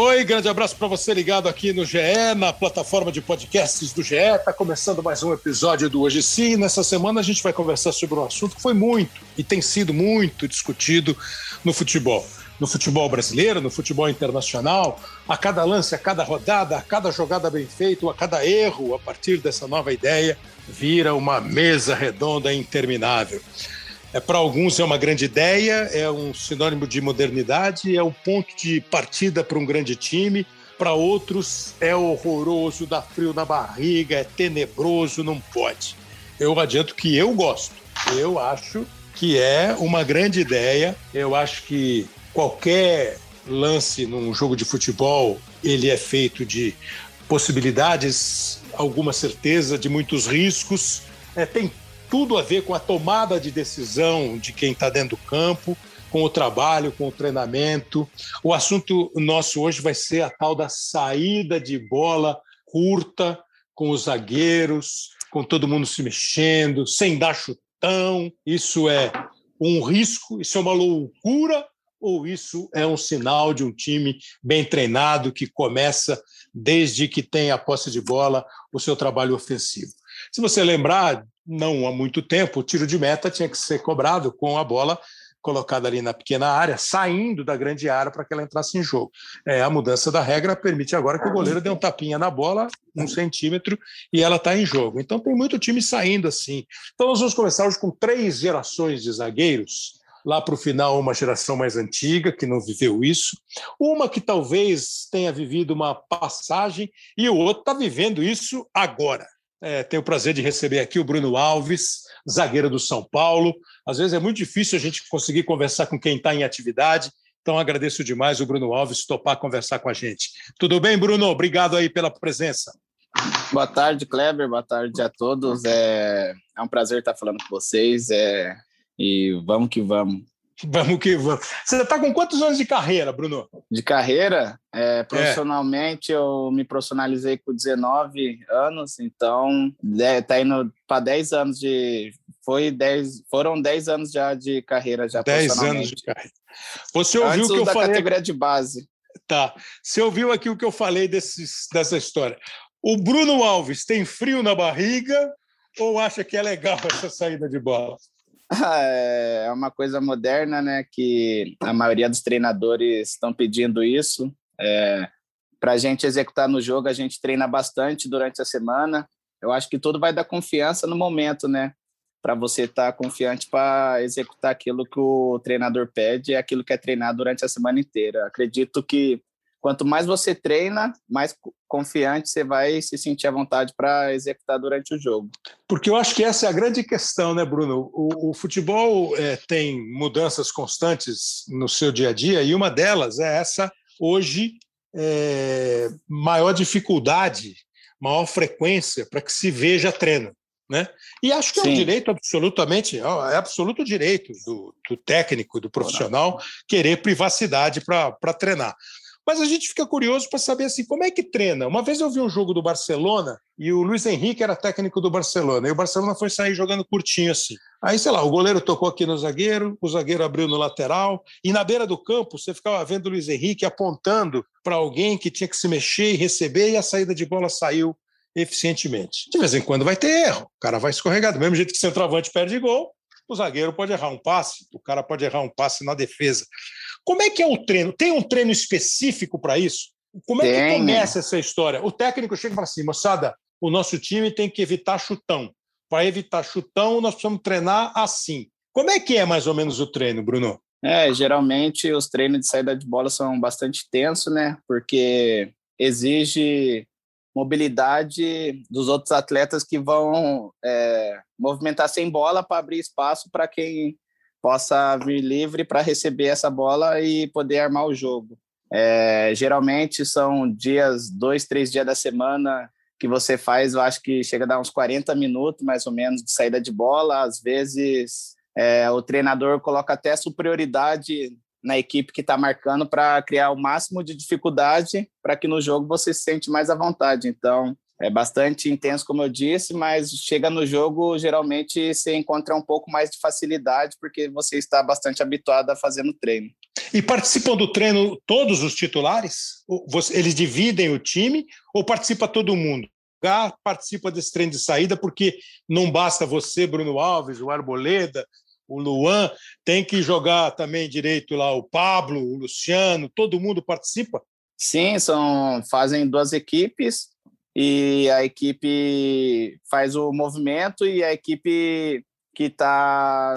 Oi, grande abraço para você ligado aqui no GE, na plataforma de podcasts do GE. Está começando mais um episódio do Hoje Sim. Nessa semana a gente vai conversar sobre um assunto que foi muito e tem sido muito discutido no futebol. No futebol brasileiro, no futebol internacional, a cada lance, a cada rodada, a cada jogada bem feita, a cada erro, a partir dessa nova ideia, vira uma mesa redonda interminável. É, Para alguns é uma grande ideia, é um sinônimo de modernidade, é um ponto de partida para um grande time. Para outros é horroroso, dá frio na barriga, é tenebroso, não pode. Eu adianto que eu gosto. Eu acho que é uma grande ideia. Eu acho que qualquer lance num jogo de futebol ele é feito de possibilidades, alguma certeza, de muitos riscos. É, tem tudo a ver com a tomada de decisão de quem está dentro do campo, com o trabalho, com o treinamento. O assunto nosso hoje vai ser a tal da saída de bola curta, com os zagueiros, com todo mundo se mexendo, sem dar chutão. Isso é um risco, isso é uma loucura ou isso é um sinal de um time bem treinado que começa desde que tem a posse de bola o seu trabalho ofensivo? Se você lembrar, não há muito tempo, o tiro de meta tinha que ser cobrado com a bola colocada ali na pequena área, saindo da grande área para que ela entrasse em jogo. É, a mudança da regra permite agora que o goleiro dê um tapinha na bola, um centímetro, e ela está em jogo. Então tem muito time saindo assim. Então nós vamos começar hoje com três gerações de zagueiros. Lá para o final, uma geração mais antiga, que não viveu isso. Uma que talvez tenha vivido uma passagem, e o outro está vivendo isso agora. É, tenho o prazer de receber aqui o Bruno Alves, zagueiro do São Paulo. Às vezes é muito difícil a gente conseguir conversar com quem está em atividade, então agradeço demais o Bruno Alves topar conversar com a gente. Tudo bem, Bruno? Obrigado aí pela presença. Boa tarde, Kleber. Boa tarde a todos. É, é um prazer estar falando com vocês. É, e vamos que vamos. Vamos que vamos. Você está com quantos anos de carreira, Bruno? De carreira, é, profissionalmente, é. eu me profissionalizei com 19 anos, então está indo para 10 anos de. Foi 10, foram 10 anos já de carreira. Já 10 anos de carreira. Você ouviu o que eu da falei? categoria de base. Tá. Você ouviu aqui o que eu falei desses, dessa história. O Bruno Alves tem frio na barriga ou acha que é legal essa saída de bola? É uma coisa moderna, né? Que a maioria dos treinadores estão pedindo isso. É, Para a gente executar no jogo, a gente treina bastante durante a semana. Eu acho que tudo vai dar confiança no momento, né? Para você estar tá confiante para executar aquilo que o treinador pede, é aquilo que é treinado durante a semana inteira. Acredito que quanto mais você treina, mais confiante você vai se sentir à vontade para executar durante o jogo. Porque eu acho que essa é a grande questão, né, Bruno? O, o futebol é, tem mudanças constantes no seu dia a dia e uma delas é essa hoje é, maior dificuldade, maior frequência para que se veja treino. Né? E acho que é um Sim. direito absolutamente, é absoluto direito do, do técnico, do profissional, querer privacidade para treinar. Mas a gente fica curioso para saber assim, como é que treina. Uma vez eu vi um jogo do Barcelona e o Luiz Henrique era técnico do Barcelona, e o Barcelona foi sair jogando curtinho assim. Aí, sei lá, o goleiro tocou aqui no zagueiro, o zagueiro abriu no lateral, e na beira do campo você ficava vendo o Luiz Henrique apontando para alguém que tinha que se mexer e receber, e a saída de bola saiu eficientemente. De vez em quando vai ter erro, o cara vai escorregar. Do mesmo jeito que o centroavante perde gol, o zagueiro pode errar um passe, o cara pode errar um passe na defesa. Como é que é o treino? Tem um treino específico para isso? Como é tem. que começa essa história? O técnico chega e fala assim, moçada, o nosso time tem que evitar chutão. Para evitar chutão, nós precisamos treinar assim. Como é que é mais ou menos o treino, Bruno? É, geralmente os treinos de saída de bola são bastante tensos, né? Porque exige mobilidade dos outros atletas que vão é, movimentar sem bola para abrir espaço para quem possa vir livre para receber essa bola e poder armar o jogo. É, geralmente são dias, dois, três dias da semana que você faz, eu acho que chega a dar uns 40 minutos, mais ou menos, de saída de bola. Às vezes, é, o treinador coloca até superioridade na equipe que está marcando para criar o máximo de dificuldade para que no jogo você se sente mais à vontade. Então, é bastante intenso, como eu disse, mas chega no jogo, geralmente você encontra um pouco mais de facilidade, porque você está bastante habituado a fazer no treino. E participam do treino todos os titulares? Eles dividem o time ou participa todo mundo? Participa desse treino de saída, porque não basta você, Bruno Alves, o Arboleda, o Luan, tem que jogar também direito lá o Pablo, o Luciano, todo mundo participa? Sim, são fazem duas equipes e a equipe faz o movimento e a equipe que está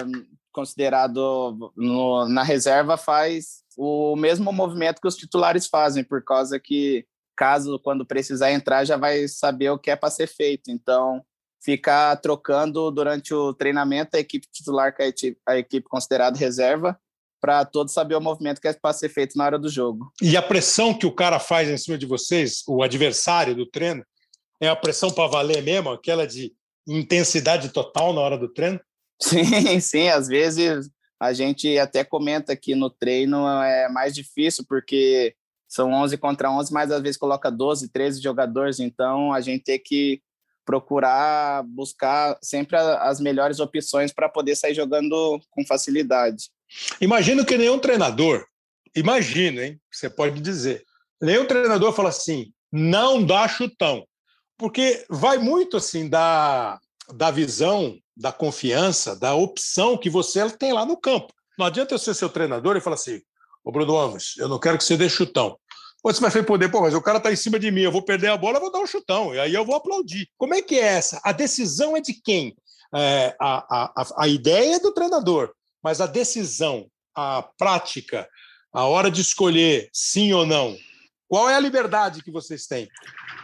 considerado no, na reserva faz o mesmo movimento que os titulares fazem, por causa que caso quando precisar entrar já vai saber o que é para ser feito. Então, ficar trocando durante o treinamento a equipe titular com a equipe, a equipe considerada reserva para todos saber o movimento que é para ser feito na hora do jogo. E a pressão que o cara faz em cima de vocês, o adversário do treino, é a pressão para valer mesmo, aquela de intensidade total na hora do treino? Sim, sim, às vezes a gente até comenta que no treino é mais difícil porque são 11 contra 11, mas às vezes coloca 12, 13 jogadores, então a gente tem que procurar buscar sempre as melhores opções para poder sair jogando com facilidade. Imagino que nenhum treinador, imagino, hein? Você pode dizer, nenhum treinador fala assim, não dá chutão, porque vai muito assim da, da visão, da confiança, da opção que você tem lá no campo. Não adianta eu ser seu treinador e falar assim, ô Bruno Alves, eu não quero que você dê chutão. Você vai responder, pô, mas o cara está em cima de mim, eu vou perder a bola, eu vou dar um chutão, e aí eu vou aplaudir. Como é que é essa? A decisão é de quem? É, a, a, a ideia é do treinador, mas a decisão, a prática, a hora de escolher sim ou não, qual é a liberdade que vocês têm?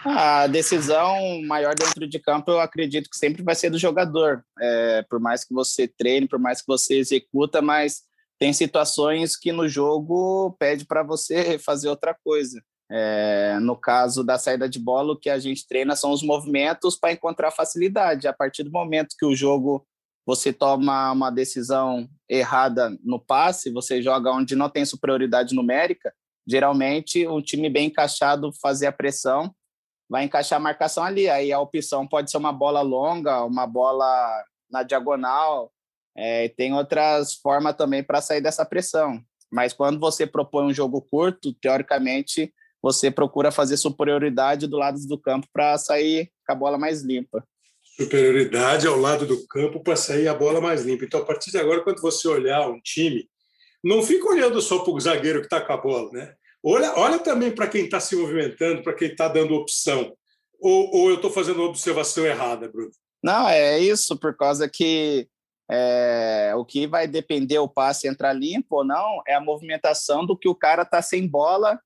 A decisão maior dentro de campo, eu acredito que sempre vai ser do jogador. É, por mais que você treine, por mais que você executa, mas tem situações que no jogo pede para você fazer outra coisa. É, no caso da saída de bola, o que a gente treina são os movimentos para encontrar facilidade. A partir do momento que o jogo você toma uma decisão errada no passe, você joga onde não tem superioridade numérica, geralmente um time bem encaixado fazer a pressão vai encaixar a marcação ali. Aí a opção pode ser uma bola longa, uma bola na diagonal, é, tem outras formas também para sair dessa pressão. Mas quando você propõe um jogo curto, teoricamente, você procura fazer superioridade do lado do campo para sair com a bola mais limpa. Superioridade ao lado do campo para sair a bola mais limpa. Então, a partir de agora, quando você olhar um time, não fica olhando só para o zagueiro que está com a bola, né? Olha, olha também para quem está se movimentando, para quem está dando opção. Ou, ou eu estou fazendo uma observação errada, Bruno? Não, é isso, por causa que é, o que vai depender o passe entrar limpo ou não é a movimentação do que o cara tá sem bola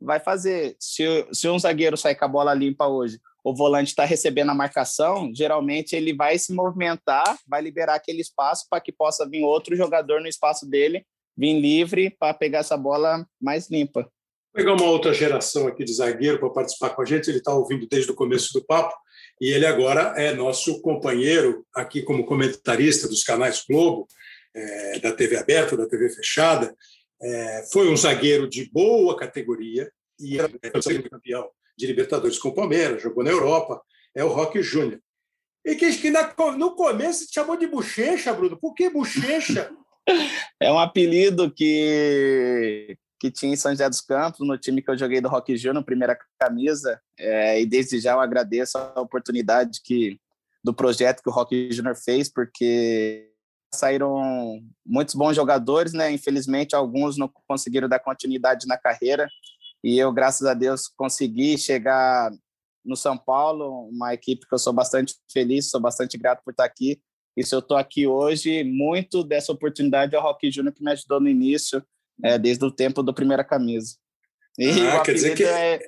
vai fazer. Se, se um zagueiro sair com a bola limpa hoje, o volante está recebendo a marcação, geralmente ele vai se movimentar, vai liberar aquele espaço para que possa vir outro jogador no espaço dele, vir livre para pegar essa bola mais limpa. Vou pegar uma outra geração aqui de zagueiro para participar com a gente, ele está ouvindo desde o começo do papo e ele agora é nosso companheiro aqui como comentarista dos canais Globo, é, da TV aberta, da TV fechada. É, foi um zagueiro de boa categoria e era campeão de Libertadores com o Palmeiras, jogou na Europa, é o Roque Júnior. E que, que na, no começo se chamou de Bochecha, Bruno. Por que Bochecha? É um apelido que que tinha em São José dos Campos, no time que eu joguei do Rock Júnior, primeira camisa, é, e desde já eu agradeço a oportunidade que do projeto que o Rock Júnior fez, porque saíram muitos bons jogadores, né? Infelizmente alguns não conseguiram dar continuidade na carreira, e eu, graças a Deus, consegui chegar no São Paulo, uma equipe que eu sou bastante feliz, sou bastante grato por estar aqui. E se eu estou aqui hoje, muito dessa oportunidade é o Rock Júnior que me ajudou no início, é, desde o tempo do primeira camisa. E ah, o, apelido que... é,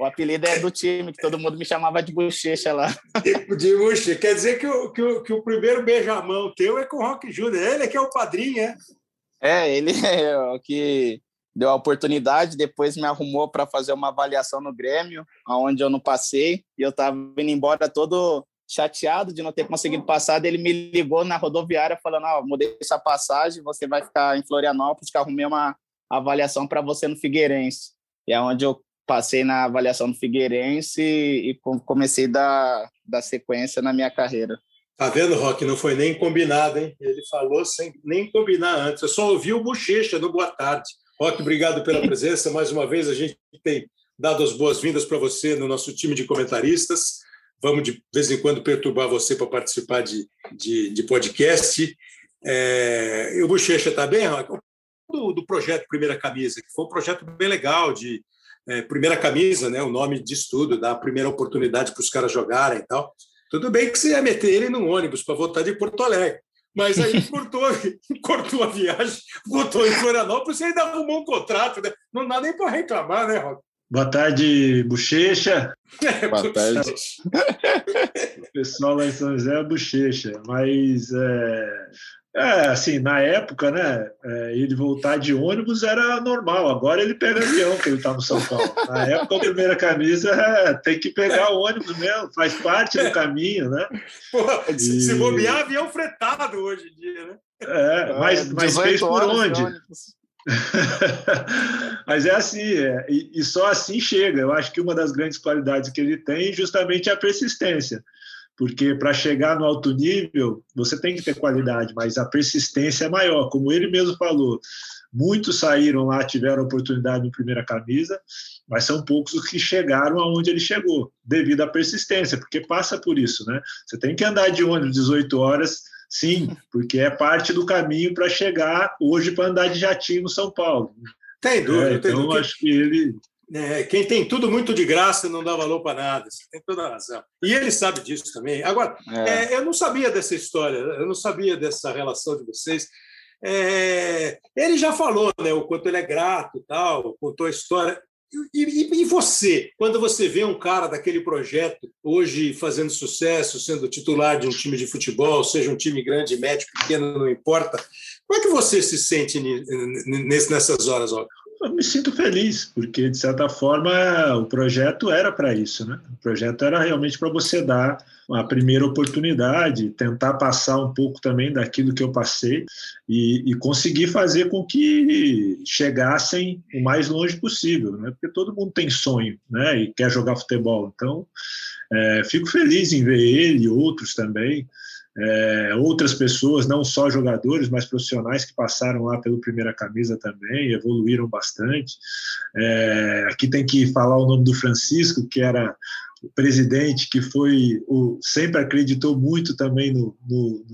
o apelido é do time, que todo mundo me chamava de bochecha lá. De bochecha. Quer dizer que o, que o, que o primeiro beijamão teu é com o Rock Júnior. Ele é que é o padrinho, é? É, ele é o que deu a oportunidade, depois me arrumou para fazer uma avaliação no Grêmio, aonde eu não passei, e eu estava indo embora todo chateado de não ter conseguido passar, ele me ligou na rodoviária falando, ó, oh, mudei essa passagem, você vai ficar em Florianópolis, que arrumei uma avaliação para você no Figueirense. E é onde eu passei na avaliação do Figueirense e comecei da da sequência na minha carreira. Tá vendo, Rock? Não foi nem combinado, hein? Ele falou sem nem combinar antes. Eu só ouvi o Bochecha no Boa Tarde. Rock, obrigado pela presença. Mais uma vez, a gente tem dado as boas-vindas para você no nosso time de comentaristas. Vamos, de vez em quando, perturbar você para participar de, de, de podcast. É... E o Bochecha está bem? Do, do projeto Primeira Camisa, que foi um projeto bem legal de é, primeira camisa, né? O nome diz tudo, dá a primeira oportunidade para os caras jogarem e tal. Tudo bem que você ia meter ele num ônibus para voltar de Porto Alegre. Mas aí cortou, cortou a viagem, voltou em Florianópolis e ainda arrumou um contrato. Né? Não dá nem para reclamar, né, Rob? Boa tarde, Bochecha. É, Boa tarde. o pessoal lá em São José é Bochecha. Mas é, é, assim, na época, né, é, ele voltar de ônibus era normal, agora ele pega avião, que ele está no São Paulo. Na época, a primeira camisa é, tem que pegar ônibus mesmo, faz parte do caminho, né? Porra, e... Se bobear, avião fretado hoje em dia, né? É, mas, mas fez por onde? mas é assim, é, e, e só assim chega. Eu acho que uma das grandes qualidades que ele tem justamente é a persistência porque para chegar no alto nível você tem que ter qualidade, mas a persistência é maior. Como ele mesmo falou, muitos saíram lá, tiveram oportunidade no primeira camisa, mas são poucos os que chegaram aonde ele chegou, devido à persistência, porque passa por isso, né? Você tem que andar de ônibus 18 horas, sim, porque é parte do caminho para chegar hoje para andar de jatinho no São Paulo. Tem dúvida, é, então, tem acho que ele é, quem tem tudo muito de graça não dá valor para nada. Você tem toda a razão. E ele sabe disso também. Agora, é. É, eu não sabia dessa história, eu não sabia dessa relação de vocês. É, ele já falou né, o quanto ele é grato, tal, contou a história. E, e, você, quando você vê um cara daquele projeto hoje fazendo sucesso, sendo titular de um time de futebol, seja um time grande, médio, pequeno, não importa, como é que você se sente nessas horas, Olga? Eu me sinto feliz, porque, de certa forma, o projeto era para isso, né? O projeto era realmente para você dar a primeira oportunidade, tentar passar um pouco também daquilo que eu passei e, e conseguir fazer com que chegassem o mais longe possível, né? Porque todo mundo tem sonho, né? E quer jogar futebol. Então, é, fico feliz em ver ele e outros também é, outras pessoas, não só jogadores, mas profissionais que passaram lá pelo primeira camisa também, evoluíram bastante. É, aqui tem que falar o nome do Francisco, que era o presidente, que foi o, sempre acreditou muito também no, no,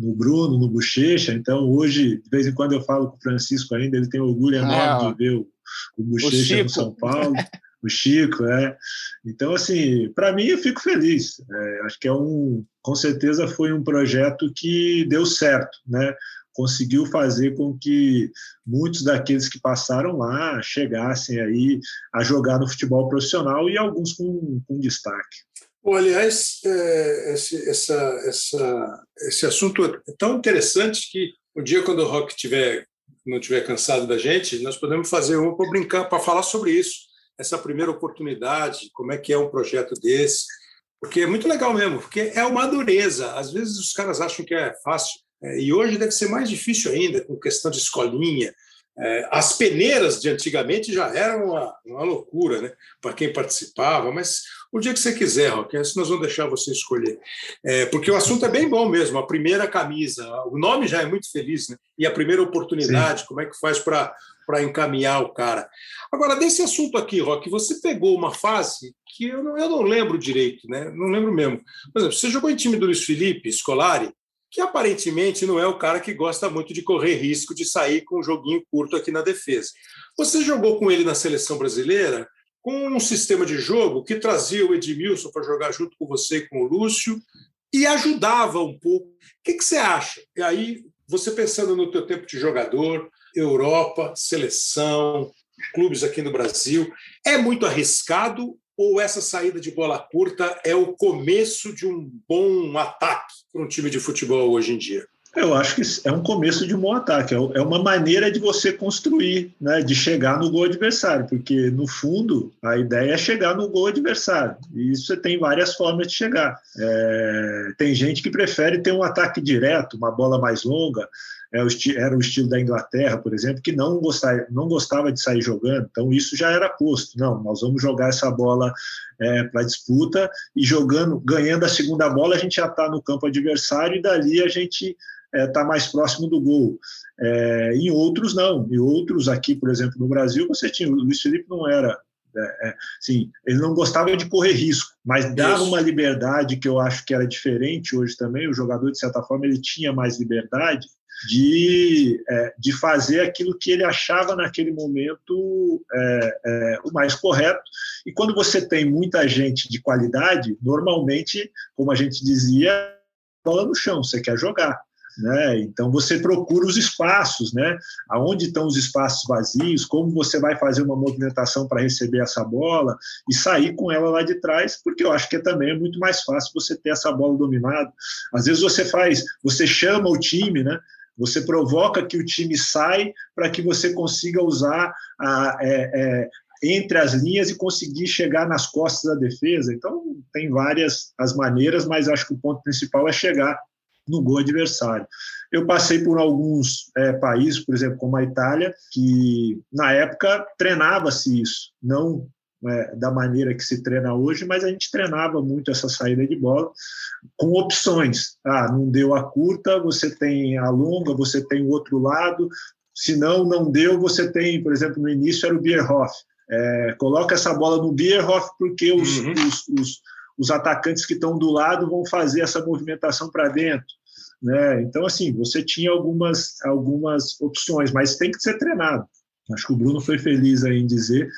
no Bruno, no Bochecha. Então, hoje, de vez em quando eu falo com o Francisco ainda, ele tem orgulho enorme ah, de ver o, o Bochecha no São Paulo. o Chico, é. Então, assim, para mim eu fico feliz. É, acho que é um, com certeza foi um projeto que deu certo, né? Conseguiu fazer com que muitos daqueles que passaram lá chegassem aí a jogar no futebol profissional e alguns com, com destaque. Bom, aliás, é, esse, essa, essa, esse assunto é tão interessante que um dia, quando o Rock tiver, não tiver cansado da gente, nós podemos fazer um para brincar, para falar sobre isso essa primeira oportunidade, como é que é um projeto desse, porque é muito legal mesmo, porque é uma dureza. Às vezes os caras acham que é fácil, é, e hoje deve ser mais difícil ainda, com questão de escolinha. É, as peneiras de antigamente já eram uma, uma loucura, né? Para quem participava, mas o dia que você quiser, Roque, nós vamos deixar você escolher. É, porque o assunto é bem bom mesmo, a primeira camisa, o nome já é muito feliz, né? E a primeira oportunidade, Sim. como é que faz para para encaminhar o cara. Agora, desse assunto aqui, Rock, você pegou uma fase que eu não, eu não lembro direito, né? Não lembro mesmo. Por exemplo, você jogou em time do Luiz Felipe, Scolari, que aparentemente não é o cara que gosta muito de correr risco de sair com um joguinho curto aqui na defesa. Você jogou com ele na seleção brasileira com um sistema de jogo que trazia o Edmilson para jogar junto com você e com o Lúcio e ajudava um pouco. O que, que você acha? E aí, você pensando no teu tempo de jogador, Europa, seleção, clubes aqui no Brasil. É muito arriscado ou essa saída de bola curta é o começo de um bom ataque para um time de futebol hoje em dia? Eu acho que é um começo de um bom ataque, é, é uma maneira de você construir, né, de chegar no gol adversário, porque no fundo a ideia é chegar no gol adversário, e isso você tem várias formas de chegar. É, tem gente que prefere ter um ataque direto, uma bola mais longa, era o estilo da Inglaterra, por exemplo, que não gostava, não gostava de sair jogando, então isso já era posto. Não, nós vamos jogar essa bola é, para disputa e jogando, ganhando a segunda bola, a gente já está no campo adversário e dali a gente está é, tá mais próximo do gol. É, em outros, não. Em outros, aqui, por exemplo, no Brasil, você tinha. O Luiz Felipe não era. É, é sim, ele não gostava de correr risco, mas dava Isso. uma liberdade que eu acho que era diferente hoje também. O jogador, de certa forma, ele tinha mais liberdade de, é, de fazer aquilo que ele achava naquele momento é, é, o mais correto. E quando você tem muita gente de qualidade, normalmente, como a gente dizia, bola no chão, você quer jogar. Né? Então você procura os espaços, né? Aonde estão os espaços vazios? Como você vai fazer uma movimentação para receber essa bola e sair com ela lá de trás? Porque eu acho que também é muito mais fácil você ter essa bola dominada. Às vezes você faz, você chama o time, né? Você provoca que o time sai para que você consiga usar a, é, é, entre as linhas e conseguir chegar nas costas da defesa. Então, tem várias as maneiras, mas acho que o ponto principal é chegar no gol adversário. Eu passei por alguns é, países, por exemplo, como a Itália, que na época treinava-se isso, não é, da maneira que se treina hoje, mas a gente treinava muito essa saída de bola com opções. Ah, não deu a curta, você tem a longa, você tem o outro lado. Se não, não deu, você tem, por exemplo, no início era o Bierhoff. É, coloca essa bola no Bierhoff porque os, uhum. os, os, os atacantes que estão do lado vão fazer essa movimentação para dentro. Né? Então, assim, você tinha algumas, algumas opções, mas tem que ser treinado. Acho que o Bruno foi feliz aí em dizer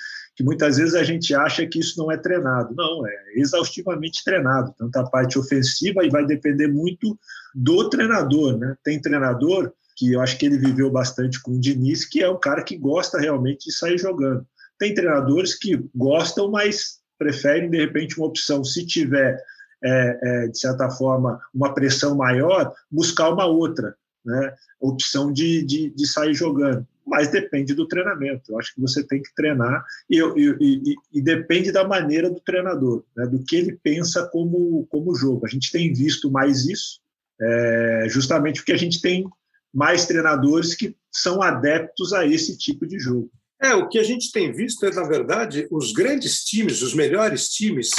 que muitas vezes a gente acha que isso não é treinado. Não, é exaustivamente treinado, tanto a parte ofensiva e vai depender muito do treinador, né? Tem treinador que eu acho que ele viveu bastante com o Diniz, que é um cara que gosta realmente de sair jogando. Tem treinadores que gostam, mas preferem, de repente, uma opção, se tiver, é, é, de certa forma, uma pressão maior, buscar uma outra, né? opção de, de, de sair jogando mas depende do treinamento. Eu acho que você tem que treinar e, e, e, e depende da maneira do treinador, né, do que ele pensa como, como jogo. A gente tem visto mais isso, é, justamente porque a gente tem mais treinadores que são adeptos a esse tipo de jogo. É, o que a gente tem visto é, na verdade, os grandes times, os melhores times,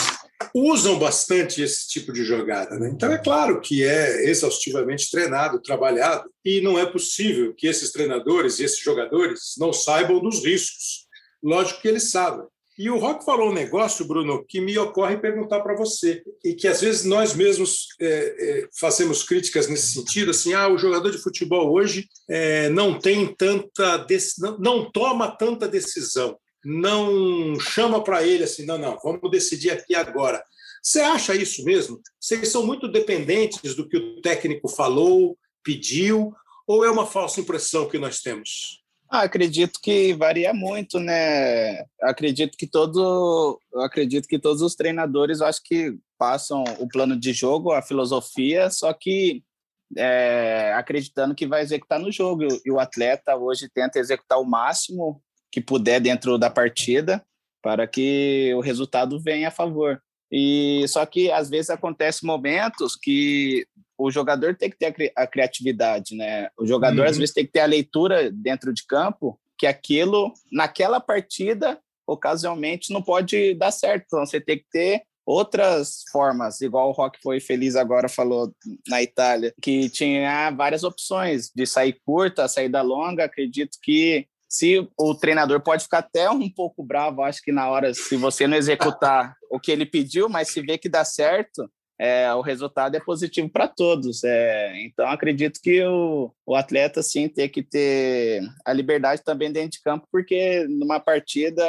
usam bastante esse tipo de jogada. Né? Então, é claro que é exaustivamente treinado, trabalhado, e não é possível que esses treinadores e esses jogadores não saibam dos riscos. Lógico que eles sabem. E o Rock falou um negócio, Bruno, que me ocorre perguntar para você, e que às vezes nós mesmos é, é, fazemos críticas nesse sentido, assim, ah, o jogador de futebol hoje é, não tem tanta, não, não toma tanta decisão, não chama para ele assim, não, não, vamos decidir aqui agora. Você acha isso mesmo? Vocês são muito dependentes do que o técnico falou, pediu, ou é uma falsa impressão que nós temos? Ah, acredito que varia muito, né? Acredito que todo, acredito que todos os treinadores, acho que passam o plano de jogo, a filosofia, só que é, acreditando que vai executar no jogo. E o atleta hoje tenta executar o máximo que puder dentro da partida para que o resultado venha a favor. E só que às vezes acontece momentos que o jogador tem que ter a, criatividade, né? O jogador uhum. às vezes tem que ter a leitura dentro de campo que aquilo naquela partida ocasionalmente não pode dar certo. Então você tem que ter outras formas, igual o Rock foi feliz agora falou na Itália, que tinha várias opções de sair curta, saída longa. Acredito que se o treinador pode ficar até um pouco bravo, acho que na hora, se você não executar o que ele pediu, mas se vê que dá certo, é, o resultado é positivo para todos. É, então, acredito que o, o atleta, sim, tem que ter a liberdade também dentro de campo, porque numa partida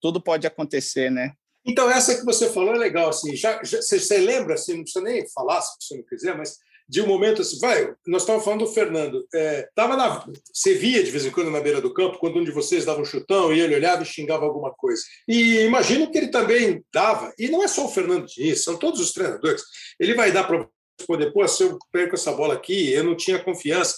tudo pode acontecer, né? Então, essa que você falou é legal. Assim, já, já você, você lembra, assim, não precisa nem falar se você não quiser, mas de um momento assim, vai, nós estávamos falando do Fernando, é, tava na, você via de vez em quando na beira do campo, quando um de vocês dava um chutão e ele olhava e xingava alguma coisa. E imagino que ele também dava, e não é só o Fernando Diniz, são todos os treinadores. Ele vai dar para responder, pô, se eu perco essa bola aqui, eu não tinha confiança.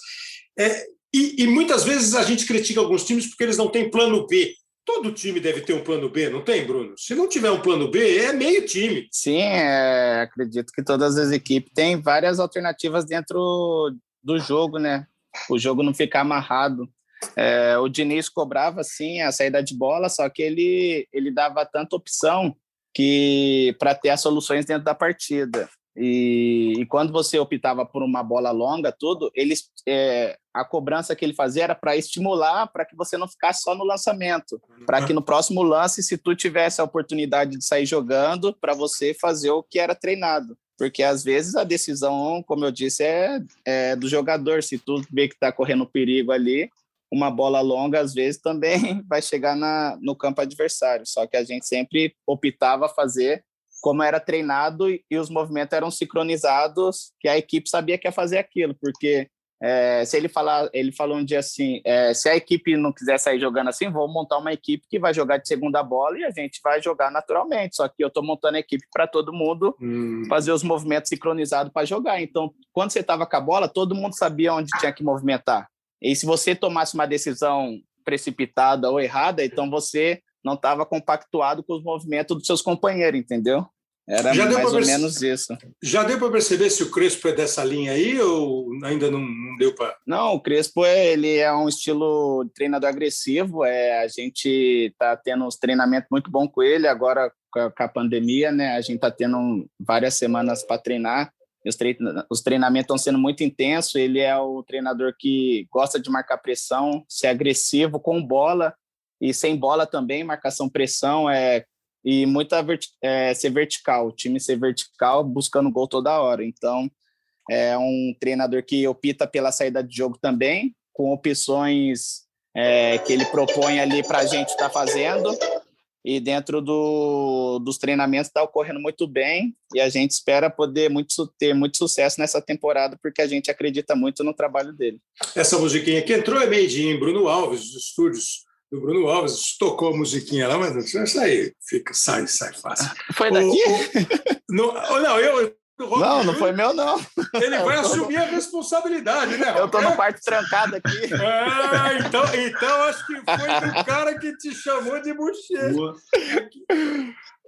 É, e, e, muitas vezes a gente critica alguns times porque eles não têm plano B. Todo time deve ter um plano B, não tem, Bruno? Se não tiver um plano B, é meio time. Sim, é, acredito que todas as equipes têm várias alternativas dentro do jogo, né? O jogo não ficar amarrado. É, o Diniz cobrava, sim, a saída de bola, só que ele, ele dava tanta opção que para ter as soluções dentro da partida. E, e, quando você optava por uma bola longa, tudo, eles, é, a cobrança que ele fazia era para estimular, para que você não ficasse só no lançamento, para que no próximo lance, se tu tivesse a oportunidade de sair jogando, para você fazer o que era treinado. Porque às vezes a decisão, como eu disse, é, é do jogador. Se tu vê que está correndo perigo ali, uma bola longa às vezes também vai chegar na, no campo adversário. Só que a gente sempre optava fazer como era treinado e, os movimentos eram sincronizados, que a equipe sabia que ia fazer aquilo, porque é, se ele falar, ele falou um dia assim, é, se a equipe não quiser sair jogando assim, vou montar uma equipe que vai jogar de segunda bola e a gente vai jogar naturalmente. Só que eu estou montando a equipe para todo mundo hum. fazer os movimentos sincronizados para jogar. Então, quando você estava com a bola, todo mundo sabia onde tinha que movimentar. E se você tomasse uma decisão precipitada ou errada, então você não estava compactuado com os movimentos dos seus companheiros, entendeu? Era já mais ou menos isso. Já deu para perceber se o Crespo é dessa linha aí ou ainda não, não deu para? Não, o Crespo é, ele é um estilo de treinador agressivo. É, a gente está tendo uns treinamentos muito bons com ele agora com a, com a pandemia, né? A gente está tendo várias semanas para treinar. Os, os treinamentos estão sendo muito intensos. Ele é o treinador que gosta de marcar pressão, ser agressivo com bola e sem bola também, marcação pressão é e muita é, ser vertical, o time ser vertical, buscando gol toda hora. Então, é um treinador que opta pela saída de jogo também, com opções é, que ele propõe ali para a gente estar tá fazendo. E dentro do, dos treinamentos está ocorrendo muito bem e a gente espera poder muito, ter muito sucesso nessa temporada porque a gente acredita muito no trabalho dele. Essa musiquinha que entrou é made in Bruno Alves, dos estúdios do Bruno Alves, tocou a musiquinha lá, mas isso aí fica, sai, sai fácil. Foi daqui? O, o, no, não, eu. Não, não foi meu, não. Ele vai assumir a responsabilidade, né? Eu tô no quarto trancado aqui. Ah, então, então acho que foi do cara que te chamou de bochecha.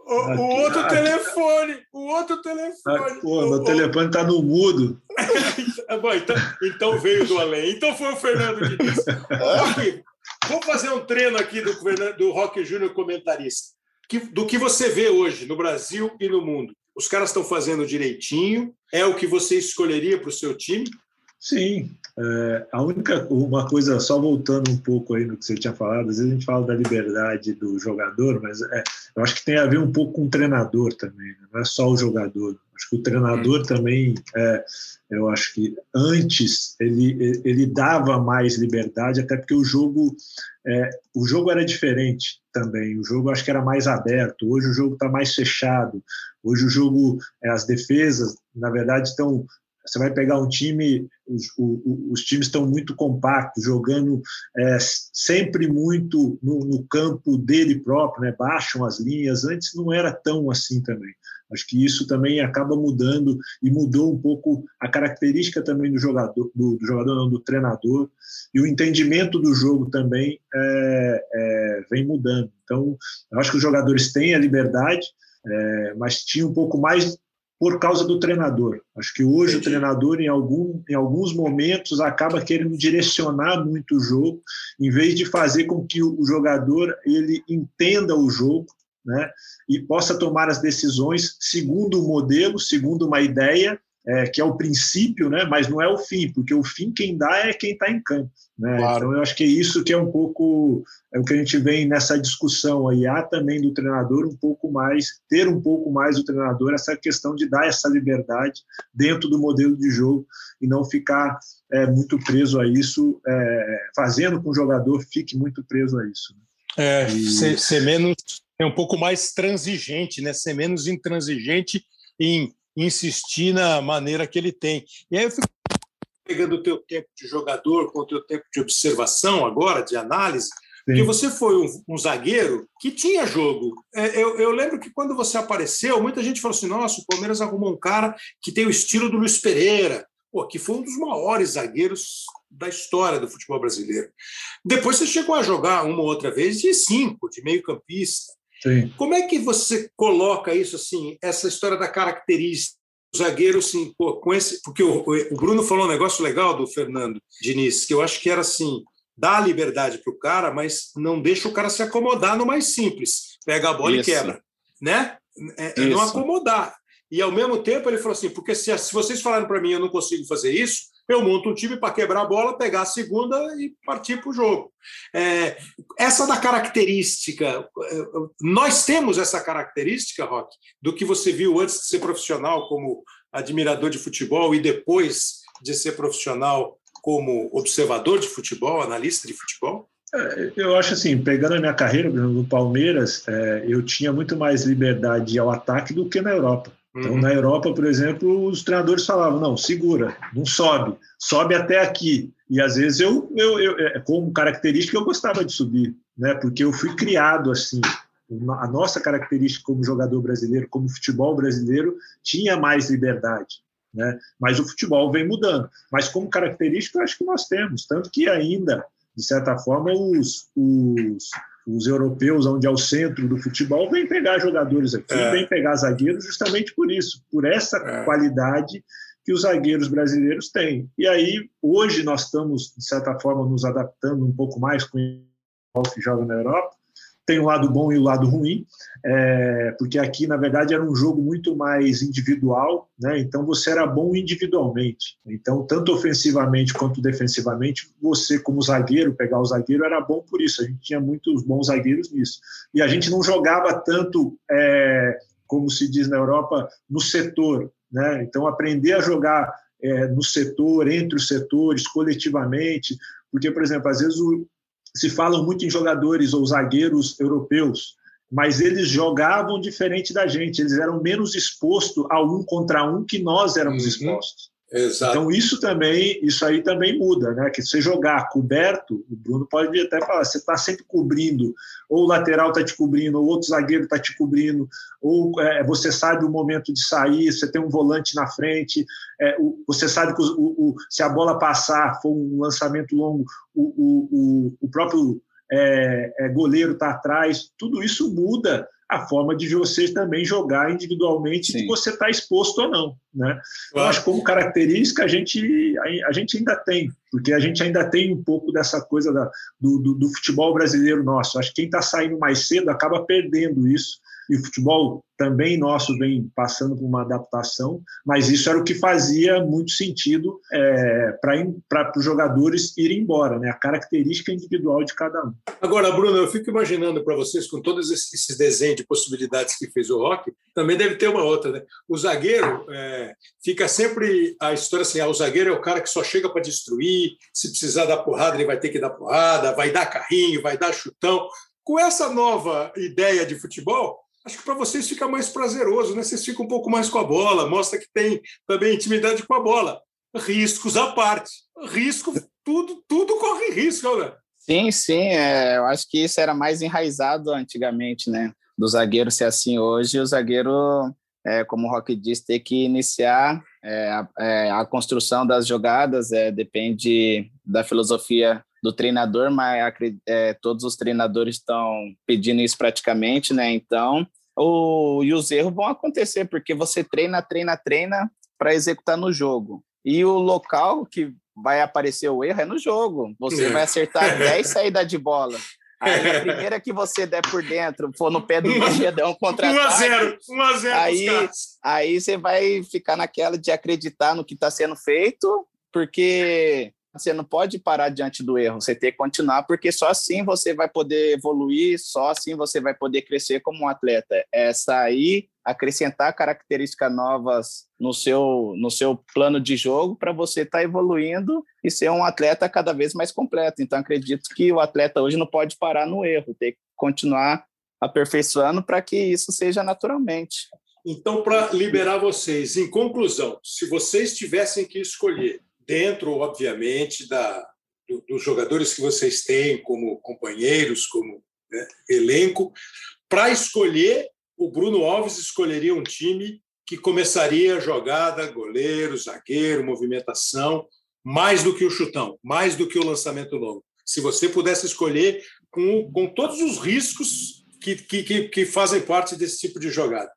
O, o, outro telefone, o outro telefone. Pô, meu o, telefone tá no mudo. Bom, então, então veio do além. Então foi o Fernando que disse. Rock, Vamos fazer um treino aqui do, do Rock Júnior comentarista. Que, do que você vê hoje no Brasil e no mundo. Os caras estão fazendo direitinho? É o que você escolheria para o seu time? Sim. É, a única uma coisa, só voltando um pouco aí no que você tinha falado, às vezes a gente fala da liberdade do jogador, mas é, eu acho que tem a ver um pouco com o treinador também, né? não é só o jogador. Acho que o treinador hum. também, é, eu acho que antes ele, ele dava mais liberdade, até porque o jogo, é, o jogo era diferente também. O jogo acho que era mais aberto. Hoje o jogo está mais fechado. Hoje o jogo, é, as defesas, na verdade, estão você vai pegar um time, os, os times estão muito compactos, jogando é, sempre muito no, no, campo dele próprio, né? baixam as linhas. Antes não era tão assim também. Acho que isso também acaba mudando e mudou um pouco a característica também do jogador, do, do jogador não, do treinador e o entendimento do jogo também é, é, vem mudando. Então, eu acho que os jogadores têm a liberdade, é, mas tinha um pouco mais por causa do treinador. Acho que hoje o treinador, em, algum, em alguns momentos, acaba querendo direcionar muito o jogo, em vez de fazer com que o jogador ele entenda o jogo né, e possa tomar as decisões segundo o modelo, segundo uma ideia é, que é o princípio, né? mas não é o fim, porque o fim quem dá é quem está em campo. Né? Claro. Então, eu acho que é isso que é um pouco é o que a gente vem nessa discussão aí. Há também do treinador um pouco mais, ter um pouco mais do treinador, essa questão de dar essa liberdade dentro do modelo de jogo e não ficar é, muito preso a isso, é, fazendo com que o jogador fique muito preso a isso. Né? É, e... ser, ser menos, é um pouco mais transigente, né? ser menos intransigente em insistir na maneira que ele tem. E aí eu fico pegando o teu tempo de jogador com o teu tempo de observação agora, de análise, Porque você foi um, um zagueiro que tinha jogo. É, eu, eu, lembro que quando você apareceu, muita gente falou assim: nossa, o Palmeiras arrumou um cara que tem o estilo do Luiz Pereira, pô, que foi um dos maiores zagueiros da história do futebol brasileiro. Depois você chegou a jogar uma ou outra vez de cinco, de meio-campista. Como é que você coloca isso assim, essa história da característica do zagueiro, pô, com esse, porque o, o Bruno falou um negócio legal do Fernando Diniz, que eu acho que era assim, dá liberdade para o cara, mas não deixa o cara se acomodar no mais simples. Pega a bola isso. e quebra, né? É, é não acomodar. E ao mesmo tempo ele falou assim, porque se, se vocês falarem para mim eu não consigo fazer isso, eu monto um time para quebrar a bola, pegar a segunda e partir para o jogo. É, essa da característica, é, nós temos essa característica, Rock, do que você viu antes de ser profissional como admirador de futebol e depois de ser profissional como observador de futebol, analista de futebol? É, eu acho assim, pegando a minha carreira no Palmeiras, é, eu tinha muito mais liberdade ao ataque do que na Europa. Então, uhum. na Europa, por exemplo, os treinadores falavam: não, segura, não sobe, sobe até aqui. E às vezes eu, eu, eu é, como característica, eu gostava de subir, né? Porque eu fui criado assim. A nossa característica como jogador brasileiro, como futebol brasileiro, tinha mais liberdade. Né? Mas o futebol vem mudando. Mas como característica, eu acho que nós temos. Tanto que ainda, de certa forma, os, os os europeus, onde é o centro do futebol, vêm pegar jogadores aqui, é. vêm pegar zagueiros justamente por isso, por essa é. qualidade que os zagueiros brasileiros têm. E aí, hoje, nós estamos, de certa forma, nos adaptando um pouco mais com o que joga na Europa, tem o lado bom e o lado ruim, é, porque aqui, na verdade, era um jogo muito mais individual, né? então você era bom individualmente. Então, tanto ofensivamente quanto defensivamente, você, como zagueiro, pegar o zagueiro era bom por isso, a gente tinha muitos bons zagueiros nisso. E a gente não jogava tanto, é, como se diz na Europa, no setor. Né? Então, aprender a jogar é, no setor, entre os setores, coletivamente, porque, por exemplo, às vezes o, se falam muito em jogadores ou zagueiros europeus, mas eles jogavam diferente da gente, eles eram menos expostos a um contra um que nós éramos uhum. expostos. Exato. Então isso também, isso aí também muda, né? Que você jogar coberto, o Bruno pode até falar, você está sempre cobrindo, ou o lateral está te cobrindo, ou outro zagueiro está te cobrindo, ou é, você sabe o momento de sair, você tem um volante na frente, é, o, você sabe que o, o, se a bola passar, for um lançamento longo, o, o próprio é, é goleiro está atrás, tudo isso muda a forma de você também jogar individualmente se você está exposto ou não. Né? Claro. Eu acho que como característica a gente, a, gente ainda tem, porque a gente ainda tem um pouco dessa coisa da, do, do, do futebol brasileiro nosso. Acho que quem está saindo mais cedo acaba perdendo isso e o futebol também nosso vem passando por uma adaptação, mas isso era o que fazia muito sentido é, para os jogadores irem embora, né? a característica individual de cada um. Agora, Bruno, eu fico imaginando para vocês, com todos esses desenhos de possibilidades que fez o Rock, também deve ter uma outra. Né? O zagueiro é, fica sempre a história assim: ah, o zagueiro é o cara que só chega para destruir, se precisar dar porrada, ele vai ter que dar porrada, vai dar carrinho, vai dar chutão. Com essa nova ideia de futebol, acho que para vocês fica mais prazeroso, né? Vocês ficam um pouco mais com a bola, mostra que tem também intimidade com a bola. Riscos à parte. Risco, tudo, tudo corre risco, né? Sim, sim. É, eu acho que isso era mais enraizado antigamente, né? Do zagueiro ser assim hoje, o zagueiro, é, como o Rock disse, ter que iniciar é, a, é, a, construção das jogadas, é, depende da filosofia do treinador, mas é, todos os treinadores estão pedindo isso praticamente, né? Então, o, e os erros vão acontecer, porque você treina, treina, treina para executar no jogo. E o local que vai aparecer o erro é no jogo. Você vai acertar 10 saídas de bola. Aí a primeira que você der por dentro, for no pé do Mochedão contra 1 a 0 1 a 0 aí, aí você vai ficar naquela de acreditar no que está sendo feito, porque você não pode parar diante do erro, você tem que continuar, porque só assim você vai poder evoluir, só assim você vai poder crescer como um atleta. É sair, acrescentar características novas no seu, no seu plano de jogo para você estar tá evoluindo e ser um atleta cada vez mais completo. Então, acredito que o atleta hoje não pode parar no erro, tem que continuar aperfeiçoando para que isso seja naturalmente. Então, para liberar vocês, em conclusão, se vocês tivessem que escolher dentro, obviamente, da, do, dos jogadores que vocês têm como companheiros, como né, elenco, para escolher, o Bruno Alves escolheria um time que começaria a jogada, goleiro, zagueiro, movimentação, mais do que o chutão, mais do que o lançamento longo. Se você pudesse escolher com, com todos os riscos que, que, que fazem parte desse tipo de jogada.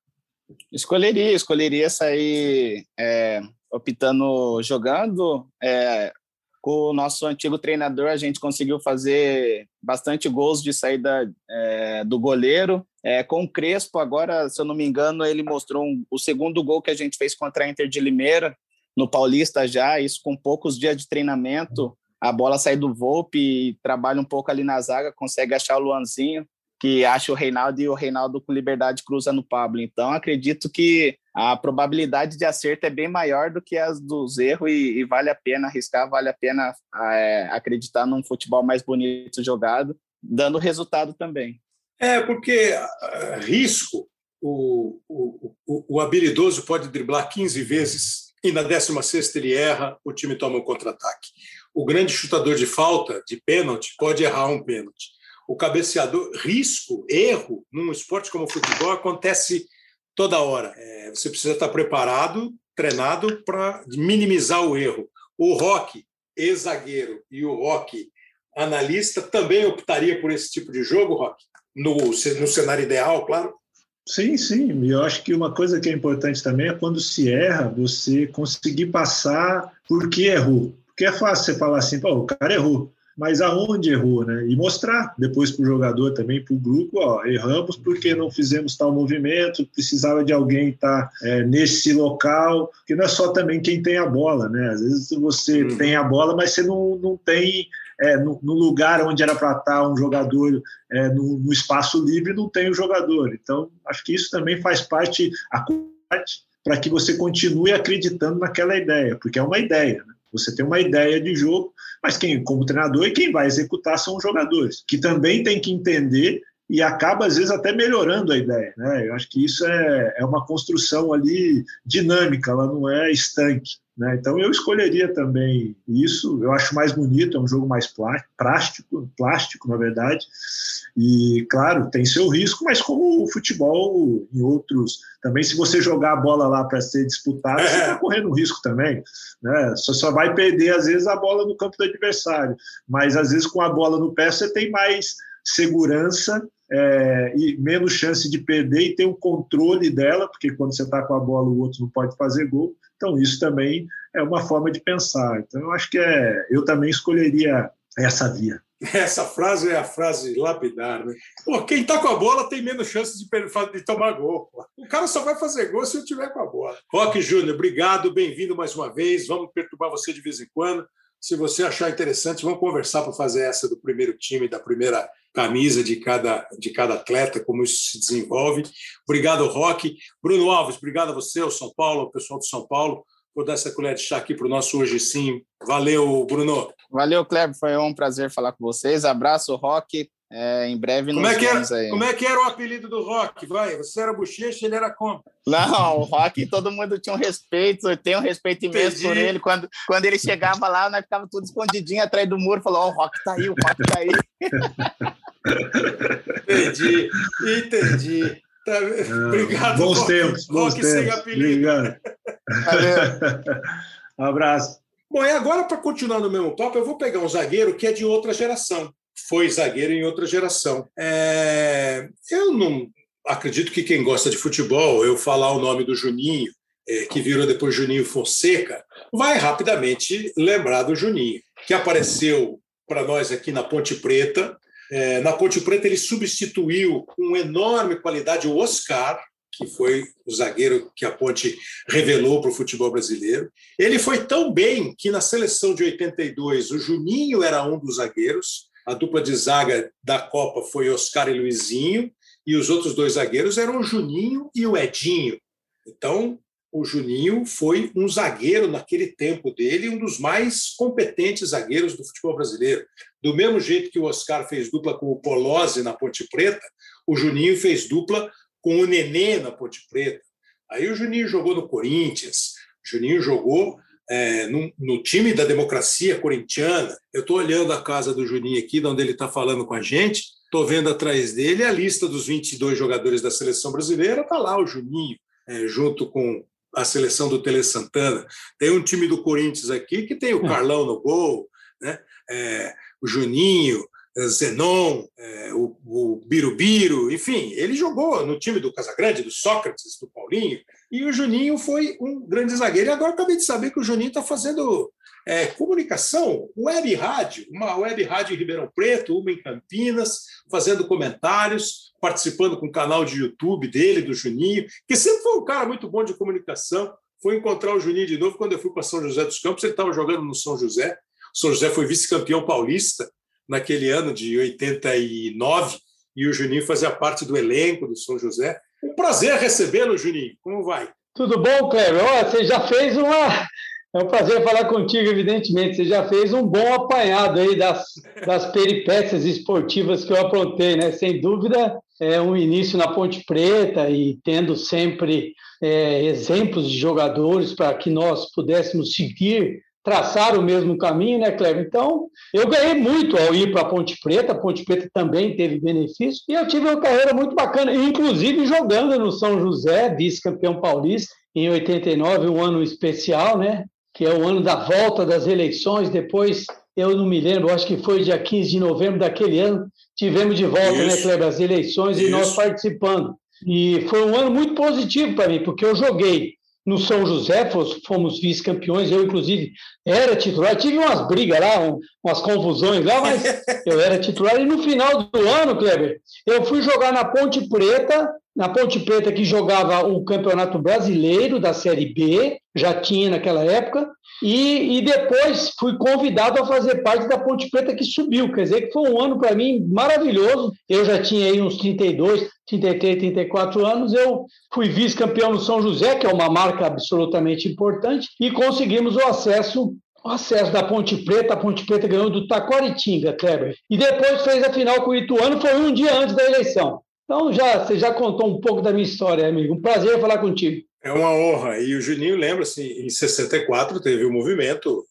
Escolheria, escolheria sair é, optando jogando. É, com o nosso antigo treinador, a gente conseguiu fazer bastante gols de saída é, do goleiro. É, com o Crespo, agora, se eu não me engano, ele mostrou um, o segundo gol que a gente fez contra a Inter de Limeira, no Paulista já, isso com poucos dias de treinamento. A bola sai do Volpe trabalha um pouco ali na zaga, consegue achar o Luanzinho que acha o Reinaldo e o Reinaldo com liberdade cruza no Pablo. Então, acredito que a probabilidade de acerto é bem maior do que as dos erros e, e vale a pena arriscar, vale a pena é, acreditar num futebol mais bonito jogado, dando resultado também. É, porque uh, risco, o, o, o, o, habilidoso pode driblar 15 vezes e na 16 ele erra, o time toma um contra-ataque. O grande chutador de falta, de pênalti, pode errar um pênalti o cabeceador, risco, erro, num esporte como o futebol, acontece toda hora. É, você precisa estar preparado, treinado para minimizar o erro. O Rock, ex-zagueiro, e o Rock, analista, também optaria por esse tipo de jogo, Rock? No, no cenário ideal, claro? Sim, sim. E eu acho que uma coisa que é importante também é quando se erra, você conseguir passar por que errou. Porque é fácil você falar assim, o cara errou mas aonde errou, né? E mostrar depois para o jogador também, para o grupo, ó, erramos porque não fizemos tal movimento, precisava de alguém estar tá, é, nesse local, que não é só também quem tem a bola, né? Às vezes você tem a bola, mas você não, não tem é, no, no, lugar onde era para estar tá um jogador é, no, no, espaço livre, não tem o jogador. Então, acho que isso também faz parte, a parte para que você continue acreditando naquela ideia, porque é uma ideia, né? Você tem uma ideia de jogo, mas quem, como treinador, e quem vai executar são os jogadores, que também tem que entender e acaba, às vezes, até melhorando a ideia. Né? Eu acho que isso é, é uma construção ali dinâmica, ela não é estanque. Né? Então eu escolheria também isso. Eu acho mais bonito, é um jogo mais plástico, plástico na verdade. E claro, tem seu risco, mas como o futebol em outros também, se você jogar a bola lá para ser disputado, é. você está correndo um risco também. Né? Você só vai perder às vezes a bola no campo do adversário, mas às vezes com a bola no pé você tem mais segurança é, e menos chance de perder e ter o um controle dela, porque quando você está com a bola o outro não pode fazer gol. Então isso também é uma forma de pensar. Então eu acho que é, eu também escolheria essa via. Essa frase é a frase lapidar, né? Pô, quem está com a bola tem menos chance de, de tomar gol. Pô. O cara só vai fazer gol se eu tiver com a bola. Roque Júnior, obrigado, bem-vindo mais uma vez. Vamos perturbar você de vez em quando. Se você achar interessante, vamos conversar para fazer essa do primeiro time, da primeira camisa de cada, de cada atleta, como isso se desenvolve. Obrigado, Roque. Bruno Alves, obrigado a você, ao São Paulo, ao pessoal do São Paulo. Vou dar essa colher de chá aqui para o nosso Hoje Sim. Valeu, Bruno. Valeu, Kleber. Foi um prazer falar com vocês. Abraço, Roque. É, em breve como é que era, aí. Como é que era o apelido do Rock? Vai, você era bochecha, ele era como? Não, o Rock todo mundo tinha um respeito, eu tenho um respeito imenso Entendi. por ele. Quando, quando ele chegava lá, nós ficava tudo escondidinho atrás do muro, falou: Ó, oh, o Rock tá aí, o Rock tá aí. entendi, entendi. Tá, ah, obrigado. Bons Rock. tempos, bons Rock tempos. Sem apelido. Obrigado. um abraço. Bom, e agora, para continuar no mesmo papo, eu vou pegar um zagueiro que é de outra geração foi zagueiro em outra geração. É, eu não acredito que quem gosta de futebol, eu falar o nome do Juninho, é, que virou depois Juninho Fonseca, vai rapidamente lembrar do Juninho, que apareceu para nós aqui na Ponte Preta. É, na Ponte Preta, ele substituiu com enorme qualidade o Oscar, que foi o zagueiro que a Ponte revelou para o futebol brasileiro. Ele foi tão bem que na seleção de 82 o Juninho era um dos zagueiros, a dupla de zaga da Copa foi Oscar e Luizinho, e os outros dois zagueiros eram o Juninho e o Edinho. Então, o Juninho foi um zagueiro naquele tempo dele, um dos mais competentes zagueiros do futebol brasileiro. Do mesmo jeito que o Oscar fez dupla com o Polozzi na Ponte Preta, o Juninho fez dupla com o Nenê na Ponte Preta. Aí o Juninho jogou no Corinthians, o Juninho jogou é, no, no, time da democracia corintiana. Eu estou olhando a casa do Juninho aqui, onde ele está falando com a gente, estou vendo atrás dele a lista dos 22 jogadores da seleção brasileira, está lá o Juninho, é, junto com a seleção do Tele Santana. Tem um time do Corinthians aqui que tem o é. Carlão no gol, né? É, o Juninho, Zenon, é, o, o Birubiru, enfim, ele jogou no time do Casagrande, do Sócrates, do Paulinho, e o Juninho foi um grande zagueiro. E agora acabei de saber que o Juninho está fazendo é, comunicação, web rádio, uma web rádio em Ribeirão Preto, uma em Campinas, fazendo comentários, participando com o canal de YouTube dele, do Juninho, que sempre foi um cara muito bom de comunicação. Fui encontrar o Juninho de novo quando eu fui para São José dos Campos, ele estava jogando no São José. O São José foi vice-campeão paulista naquele ano de 89 e o Juninho fazia parte do elenco do São José. Um prazer recebê-lo, Juninho. Como vai? Tudo bom, Cleber? Oh, você já fez uma. É um prazer falar contigo, evidentemente. Você já fez um bom apanhado aí das, das peripécias esportivas que eu aprontei, né? Sem dúvida, é um início na Ponte Preta e tendo sempre é, exemplos de jogadores para que nós pudéssemos seguir traçar o mesmo caminho, né, Cleber? Então, eu ganhei muito ao ir para a Ponte Preta, a Ponte Preta também teve benefício, e eu tive uma carreira muito bacana, inclusive jogando no São José, vice-campeão paulista, em 89, um ano especial, né? Que é o ano da volta das eleições, depois, eu não me lembro, acho que foi dia 15 de novembro daquele ano, tivemos de volta, né, Isso. né, Cleber, as eleições Isso. e nós participando. E foi um ano muito positivo para mim, porque eu joguei no São José, fomos vice-campeões, eu, inclusive, era titular. Tive umas brigas lá, umas confusões lá, mas eu era titular. E no final do ano, Kleber, eu fui jogar na Ponte Preta, na Ponte Preta que jogava o Campeonato Brasileiro da Série B, já tinha naquela época, e, e depois fui convidado a fazer parte da Ponte Preta que subiu. Quer dizer, que foi um ano para mim maravilhoso. Eu já tinha aí uns 32, 33, 34 anos. Eu fui vice-campeão no São José, que é uma marca absolutamente importante, e conseguimos o acesso o acesso da Ponte Preta, a Ponte Preta ganhou do Taquaritinga, Kleber. E depois fez a final com o Ituano, foi um dia antes da eleição. Então já, você já contou um pouco da minha história, amigo. Um prazer falar contigo. É uma honra. E o Juninho lembra-se, em 64 teve o um movimento,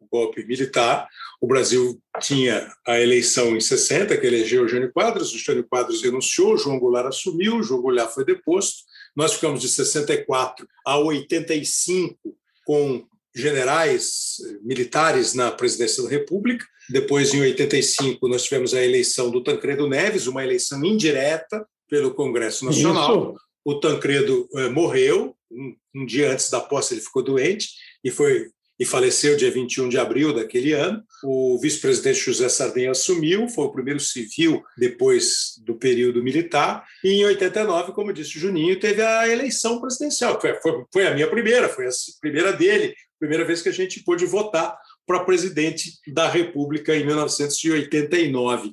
o golpe militar. O Brasil tinha a eleição em 60, que elegeu o Jânio Quadros. O Jânio Quadros renunciou, João Goulart assumiu, João Goulart foi deposto. Nós ficamos de 64 a 85 com generais militares na presidência da República. Depois, em 85, nós tivemos a eleição do Tancredo Neves, uma eleição indireta pelo Congresso Nacional. Isso. O Tancredo eh, morreu, um, um, dia antes da posse ele ficou doente e foi e faleceu dia 21 de abril daquele ano. O vice-presidente José Sardenha assumiu, foi o primeiro civil depois do período militar, e em 89, como disse o Juninho, teve a eleição presidencial, foi, foi, foi a minha primeira, foi a primeira dele, primeira vez que a gente pôde votar para presidente da República em 1989.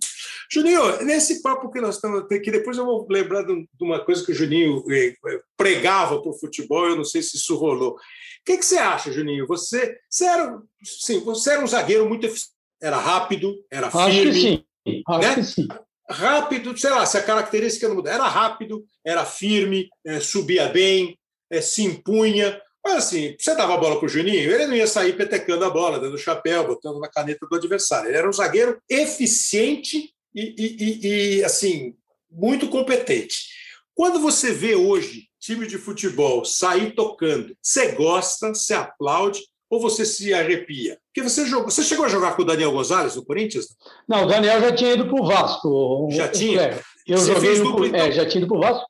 Juninho, nesse papo que nós estamos aqui, depois eu vou lembrar de uma coisa que o Juninho eh, pregava para o futebol, eu não sei se isso rolou. O que, que você acha, Juninho? Você, você, era, sim, você era um zagueiro muito eficiente, era rápido, era firme. Acho que sim. Acho né? que sim. Rápido, sei lá, se a característica não muda, era rápido, era firme, é, subia bem, é, se impunha. Mas assim, você dava a bola para o Juninho, ele não ia sair petecando a bola, dando chapéu, botando na caneta do adversário. Ele era um zagueiro eficiente e, e, e, assim, muito competente. Quando você vê hoje time de futebol sair tocando, você gosta, você aplaude ou você se arrepia? Porque você jogou, você chegou a jogar com o Daniel Gonzalez no Corinthians? Não, o Daniel já tinha ido para o Vasco. Já tinha? É. Eu Você fez dupla, então? é, já tinha ido para o Vasco.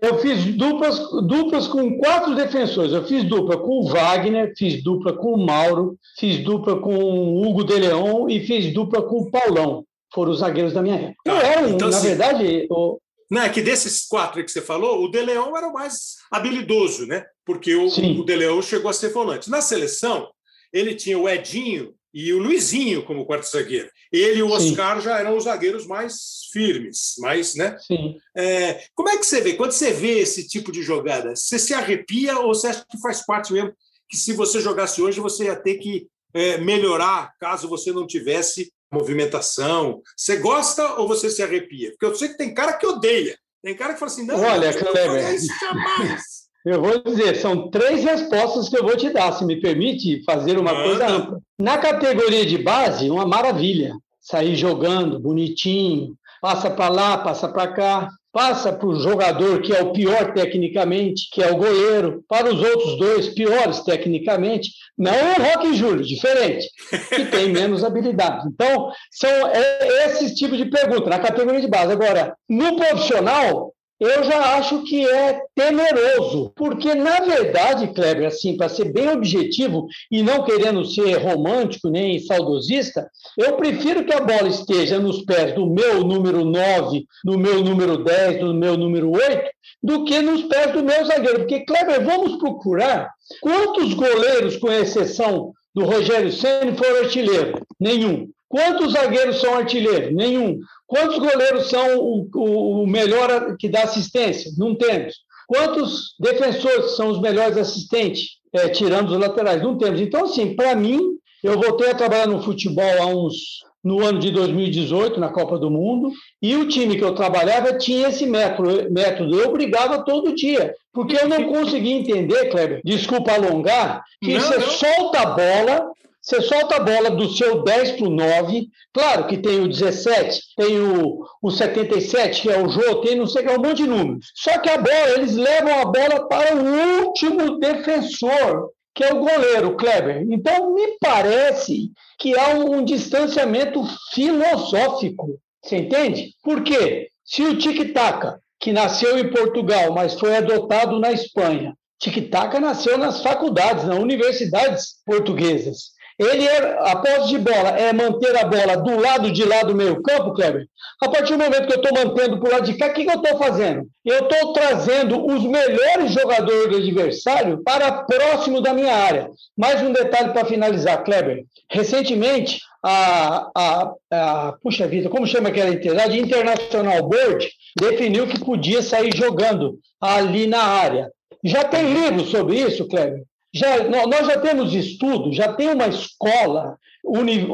Eu fiz duplas, duplas com quatro defensores. Eu fiz dupla com o Wagner, fiz dupla com o Mauro, fiz dupla com o Hugo de Leon e fiz dupla com o Paulão. Foram os zagueiros da minha época. Ah, eu era, então, na verdade. O... Não, é que desses quatro que você falou, o De Leon era o mais habilidoso, né? Porque o, o De Leon chegou a ser volante. Na seleção, ele tinha o Edinho e o Luizinho como quarto zagueiro. Ele e o Oscar Sim. já eram os zagueiros mais firmes, mais, né? Sim. É, como é que você vê? Quando você vê esse tipo de jogada, você se arrepia ou você acha que faz parte mesmo que se você jogasse hoje você ia ter que é, melhorar caso você não tivesse movimentação? Você gosta ou você se arrepia? Porque eu sei que tem cara que odeia. Tem cara que fala assim, não, Olha, isso jamais. eu vou dizer, são três respostas que eu vou te dar, se me permite fazer uma coisa ampla. Na categoria de base, uma maravilha. Sair jogando, bonitinho, passa para lá, passa para cá, passa para o jogador que é o pior tecnicamente, que é o goleiro, para os outros dois piores tecnicamente, não o Rock Júlio, diferente, que tem menos habilidade. Então, são é, esses tipos de pergunta na categoria de base. Agora, no profissional, eu já acho que é temeroso, porque, na verdade, Kleber, assim, para ser bem objetivo e não querendo ser romântico nem saudosista, eu prefiro que a bola esteja nos pés do meu número 9, do meu número 10, do meu número 8, do que nos pés do meu zagueiro. Porque, Kleber, vamos procurar quantos goleiros, com exceção do Rogério Senna, foram artilheiro? Nenhum. Quantos zagueiros são artilheiros? Nenhum. Quantos goleiros são o, o, o melhor que dá assistência? Não temos. Quantos defensores são os melhores assistentes, é, tirando os laterais? Não temos. Então, assim, para mim, eu voltei a trabalhar no futebol há uns no ano de 2018, na Copa do Mundo, e o time que eu trabalhava tinha esse método, método. Eu brigava todo dia, porque eu não conseguia entender, Kleber, desculpa alongar, que não, você não. solta a bola, você solta a bola do seu 10 para o 9, claro que tem o 17, tem o, o 77, que é o Jô, tem não sei que, é um monte de números. Só que a bola, eles levam a bola para o último defensor, que é o goleiro, Kleber. Então, me parece que há um, um distanciamento filosófico, você entende? Por quê? Se o tic-tac, que nasceu em Portugal, mas foi adotado na Espanha, tic-tac nasceu nas faculdades, nas universidades portuguesas. Ele é, a posse de bola é manter a bola do lado de lá do meio campo, Kleber. A partir do momento que eu estou mantendo para o lado de cá, o que, que eu estou fazendo? Eu estou trazendo os melhores jogadores do adversário para próximo da minha área. Mais um detalhe para finalizar, Kleber. Recentemente, a, a, a, puxa vida, como chama aquela entidade? International Board definiu que podia sair jogando ali na área. Já tem livro sobre isso, Kleber? Já, nós já temos estudo, já tem uma escola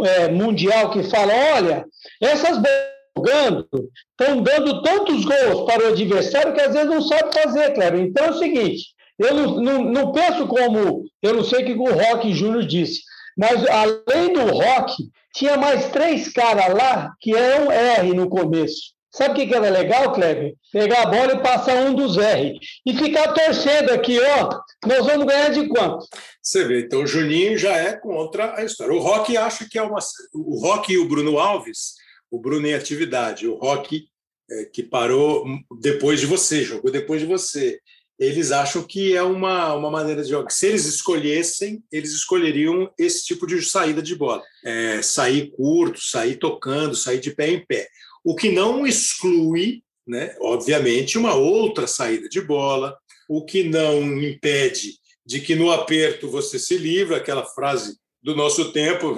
é, mundial que fala: olha, essas jogando estão dando tantos gols para o adversário que às vezes não sabe fazer, Cleber. Então é o seguinte: eu não, não, não penso como. Eu não sei o que o Rock Júnior disse, mas além do Rock, tinha mais três caras lá que eram R no começo. Sabe o que, era legal, Kleber? Pegar a bola e passar um dos R. E ficar torcendo aqui, ó. Nós vamos ganhar de quanto? Você vê, então o Juninho já é contra a história. O Rock acha que é uma. O Rock e o Bruno Alves, o Bruno em atividade, o Rock é, que parou depois de você, jogou depois de você. Eles acham que é uma, uma maneira de jogar. Se eles escolhessem, eles escolheriam esse tipo de saída de bola. É, sair curto, sair tocando, sair de pé em pé o que não exclui, né, obviamente, uma outra saída de bola, o que não impede de que no aperto você se livra, aquela frase do nosso tempo,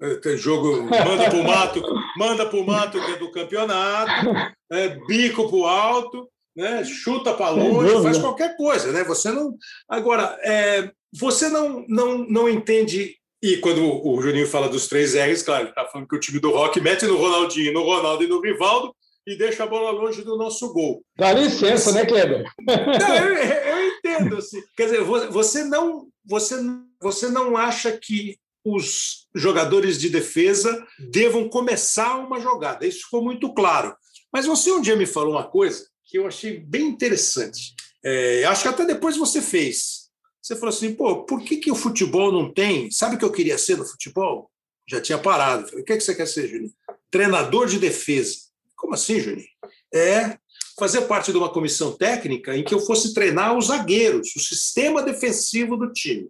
jogo manda para o mato, manda para o mato que é do campeonato, é, bico para o alto, né, chuta para longe, faz qualquer coisa, né? Você não agora é, você não, não não entende e quando o Juninho fala dos três R's, claro, ele está falando que o time do Rock mete no Ronaldinho, no Ronaldo e no Rivaldo e deixa a bola longe do nosso gol. Dá licença, né, Kleber? Não, eu, eu entendo. Assim. Quer dizer, você não, você, você não acha que os jogadores de defesa devam começar uma jogada. Isso ficou muito claro. Mas você um dia me falou uma coisa que eu achei bem interessante. É, acho que até depois você fez. Você falou assim, pô, por que, que o futebol não tem? Sabe o que eu queria ser no futebol? Já tinha parado. Falei, o que, que você quer ser, Juninho? Treinador de defesa. Como assim, Juninho? É fazer parte de uma comissão técnica em que eu fosse treinar os zagueiros, o sistema defensivo do time.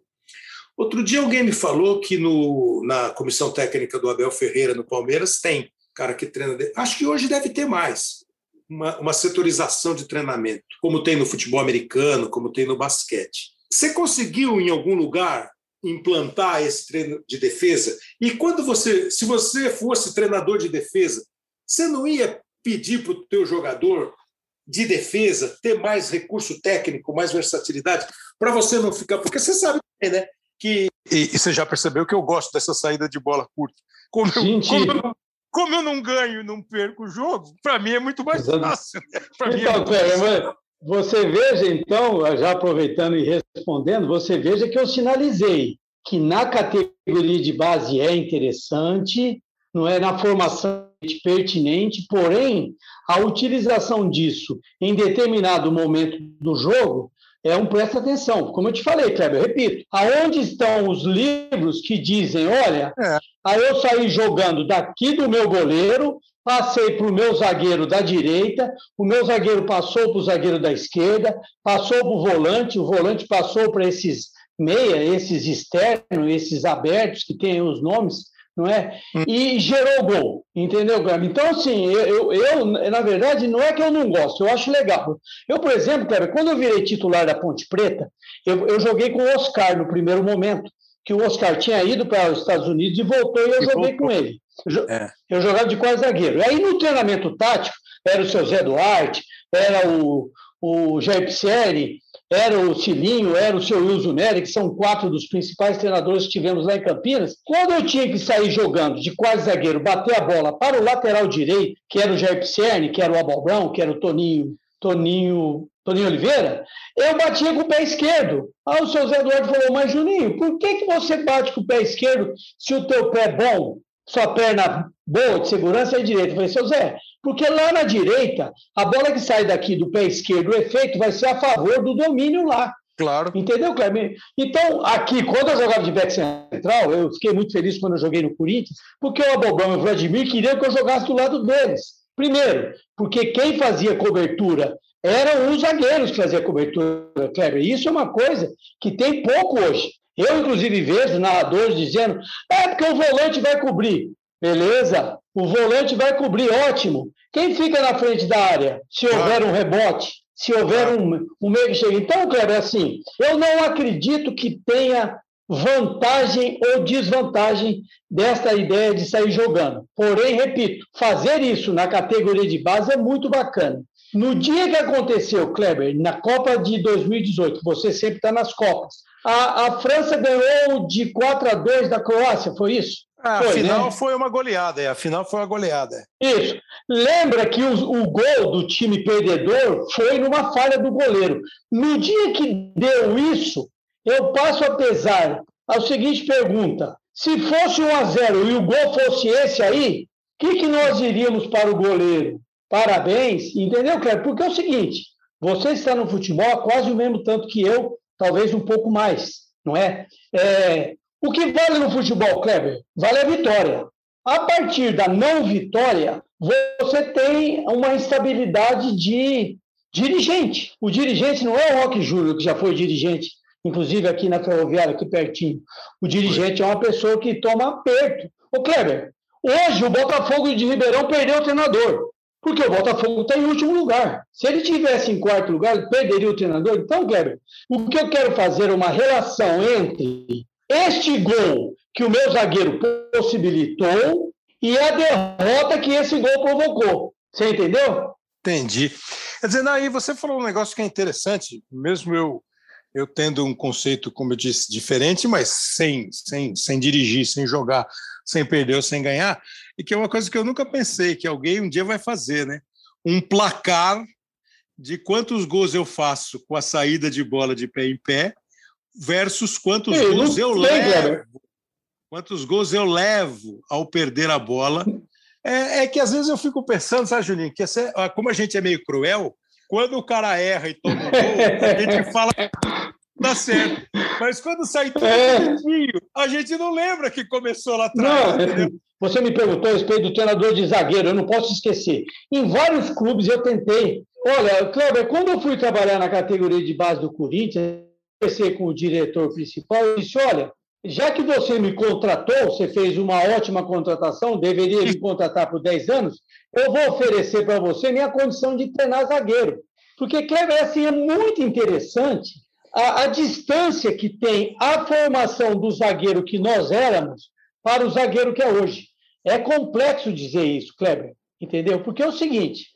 Outro dia alguém me falou que no, na comissão técnica do Abel Ferreira no Palmeiras tem cara que treina. Acho que hoje deve ter mais. Uma, uma setorização de treinamento, como tem no futebol americano, como tem no basquete. Você conseguiu em algum lugar implantar esse treino de defesa? E quando você, se você fosse treinador de defesa, você não ia pedir para o teu jogador de defesa ter mais recurso técnico, mais versatilidade, para você não ficar, porque você sabe, né, que e, e, você já percebeu que eu gosto dessa saída de bola curta. Como eu, como eu, não, como eu não ganho e não perco o jogo, para mim é muito mais fácil. Né? Então, é muito... você veja, então, já aproveitando e respondendo, você veja que eu sinalizei que na categoria de base é interessante, não é na formação pertinente, porém, a utilização disso em determinado momento do jogo é um presta atenção. Como eu te falei, Kleber, eu repito, aonde estão os livros que dizem, olha, é. aí eu saí jogando daqui do meu goleiro, passei para o meu zagueiro da direita, o meu zagueiro passou para o zagueiro da esquerda, passou para o volante, o volante passou para esses meia, esses externos, esses abertos que têm os nomes, não é? Hum. E gerou gol, entendeu, Kleber? Então, assim, eu, eu, na verdade, não é que eu não gosto, eu acho legal. Eu, por exemplo, Kleber, quando eu virei titular da Ponte Preta, eu, eu joguei com o Oscar no primeiro momento, que o Oscar tinha ido para os Estados Unidos e voltou e eu e joguei voltou. com ele. Eu, é. eu jogava de quase zagueiro. Aí no treinamento tático, era o seu Zé Duarte, era o, o Jair Piscieri, era o Cilinho, era o seu Wilson Nery, que são quatro dos principais treinadores que tivemos lá em Campinas. Quando eu tinha que sair jogando de quase zagueiro, bater a bola para o lateral direito, que era o Jair Pisciani, que era o Abalbrão, que era o Toninho, Toninho, Toninho Oliveira, eu batia com o pé esquerdo. Aí o seu Zé Eduardo falou, mas Juninho, por que, que você bate com o pé esquerdo se o teu pé é bom? sua perna boa de segurança é direita. Eu falei, seu Zé, porque lá na direita, a bola que sai daqui do pé esquerdo, o efeito vai ser a favor do domínio lá. Claro. Entendeu, Cleber? Então, aqui, quando eu jogava de back central, eu fiquei muito feliz quando eu joguei no Corinthians, porque o Abobão e o Vladimir queriam que eu jogasse do lado deles. Primeiro, porque quem fazia cobertura eram os zagueiros que faziam cobertura, Kleber. Isso é uma coisa que tem pouco hoje. Eu, inclusive, vejo narradores dizendo: é porque o volante vai cobrir. Beleza, o volante vai cobrir, ótimo. Quem fica na frente da área? Se houver um rebote, se houver um, um meio que chega. Então, Kleber, assim, eu não acredito que tenha vantagem ou desvantagem desta ideia de sair jogando. Porém, repito, fazer isso na categoria de base é muito bacana. No dia que aconteceu, Kleber, na Copa de 2018, você sempre está nas Copas, a, a, França ganhou de 4 a 2 da Croácia, foi isso? Ah, foi, a final né? foi uma goleada, é. A final foi uma goleada. Isso. Lembra que o, o, gol do time perdedor foi numa falha do goleiro. No dia que deu isso, eu passo a pesar a seguinte pergunta: se fosse 1 a 0 e o gol fosse esse aí, o que, que nós iríamos para o goleiro? Parabéns, entendeu, Cleber? Porque é o seguinte: você está no futebol há quase o mesmo tanto que eu, talvez um pouco mais, não é? é o que vale no futebol, Kleber? Vale a vitória. A partir da não vitória, você tem uma instabilidade de dirigente. O dirigente não é o Roque Júnior, que já foi dirigente, inclusive aqui na Ferroviária, aqui pertinho. O dirigente é uma pessoa que toma aperto. Ô, Kleber, hoje o Botafogo de Ribeirão perdeu o treinador porque o Botafogo está em último lugar. Se ele tivesse em quarto lugar, perderia o treinador. Então, Kleber, o que eu quero fazer é uma relação entre este gol que o meu zagueiro possibilitou e a derrota que esse gol provocou. Você entendeu? Entendi. Quer dizer, aí você falou um negócio que é interessante, mesmo eu eu tendo um conceito, como eu disse, diferente, mas sem, sem, sem dirigir, sem jogar, sem perder ou sem ganhar, e que é uma coisa que eu nunca pensei que alguém um dia vai fazer, né? Um placar de quantos gols eu faço com a saída de bola de pé em pé versus quantos Ei, gols eu levo. Quantos gols eu levo ao perder a bola. É, é, que às vezes eu fico pensando, sabe, Juninho, que essa, como a gente é meio cruel, quando o cara erra e toma um gol, a gente fala dá certo. Mas quando sai tudo é. a gente não lembra que começou lá atrás. Não, você me perguntou a respeito do treinador de zagueiro, eu não posso esquecer. Em vários clubes eu tentei. Olha, Kleber, quando eu fui trabalhar na categoria de base do Corinthians, conversei com o diretor principal e disse: Olha, já que você me contratou, você fez uma ótima contratação, deveria me contratar por 10 anos, eu vou oferecer para você minha condição de treinar zagueiro. Porque, Kleber, assim, é muito interessante a, a distância que tem a formação do zagueiro que nós éramos para o zagueiro que é hoje. É complexo dizer isso, Kleber, entendeu? Porque é o seguinte: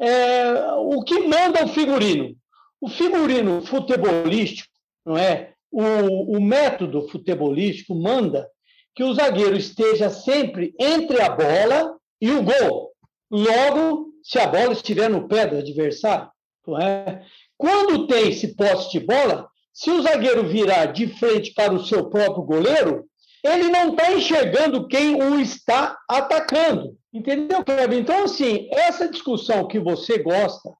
é, o que manda o figurino? O figurino futebolístico, não é? O, o método futebolístico manda que o zagueiro esteja sempre entre a bola e o gol. Logo, se a bola estiver no pé do adversário, não é? Quando tem esse posse de bola, se o zagueiro virar de frente para o seu próprio goleiro, ele não está enxergando quem o está atacando. Entendeu, Kleber? Então, assim, essa discussão que você gosta,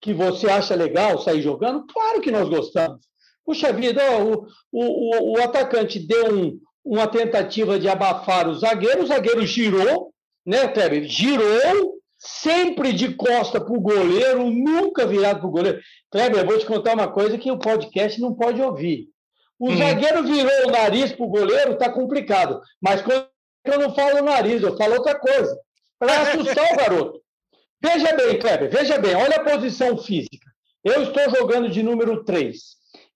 que você acha legal sair jogando, claro que nós gostamos. Puxa vida, o, o, o atacante deu um, uma tentativa de abafar o zagueiro, o zagueiro girou, né, Kleber? Girou, sempre de costa para o goleiro, nunca virado para o goleiro. Kleber, eu vou te contar uma coisa que o podcast não pode ouvir. O hum. zagueiro virou o nariz para o goleiro, está complicado. Mas quando eu não falo nariz, eu falo outra coisa. Para assustar o garoto. Veja bem, Kleber, veja bem, olha a posição física. Eu estou jogando de número 3.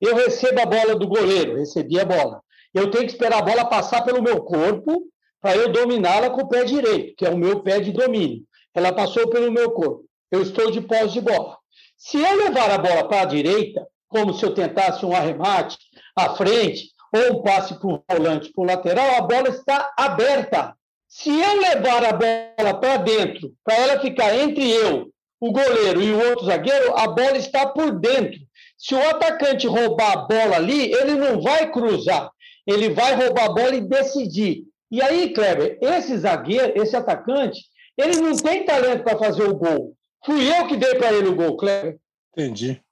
Eu recebo a bola do goleiro, recebi a bola. Eu tenho que esperar a bola passar pelo meu corpo para eu dominá-la com o pé direito, que é o meu pé de domínio. Ela passou pelo meu corpo. Eu estou de pós de bola. Se eu levar a bola para a direita, como se eu tentasse um arremate à frente, ou um passe para o volante, para o lateral, a bola está aberta. Se eu levar a bola para dentro, para ela ficar entre eu, o goleiro e o outro zagueiro, a bola está por dentro. Se o atacante roubar a bola ali, ele não vai cruzar, ele vai roubar a bola e decidir. E aí, Kleber, esse zagueiro, esse atacante, ele não tem talento para fazer o gol. Fui eu que dei para ele o gol, Kleber. Entendi.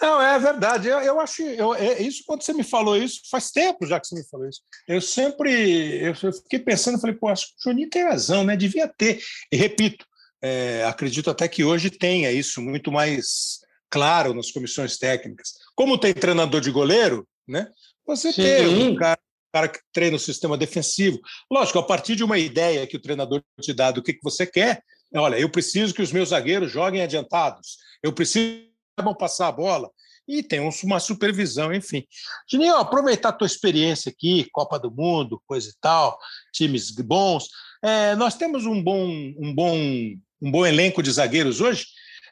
Não, é verdade. Eu, eu acho. Eu, é, isso, quando você me falou isso, faz tempo já que você me falou isso. Eu sempre. Eu, eu fiquei pensando, falei, pô, acho que o Juninho tem razão, né? Devia ter. E repito, é, acredito até que hoje tenha isso muito mais claro nas comissões técnicas. Como tem treinador de goleiro, né? Você Sim. tem um cara cara que treina o sistema defensivo. Lógico, a partir de uma ideia que o treinador te dá do que, que você quer, olha, eu preciso que os meus zagueiros joguem adiantados, eu preciso que passar a bola, e tem uma supervisão, enfim. Juninho, aproveitar a tua experiência aqui, Copa do Mundo, coisa e tal, times bons. É, nós temos um bom, um, bom, um bom elenco de zagueiros hoje,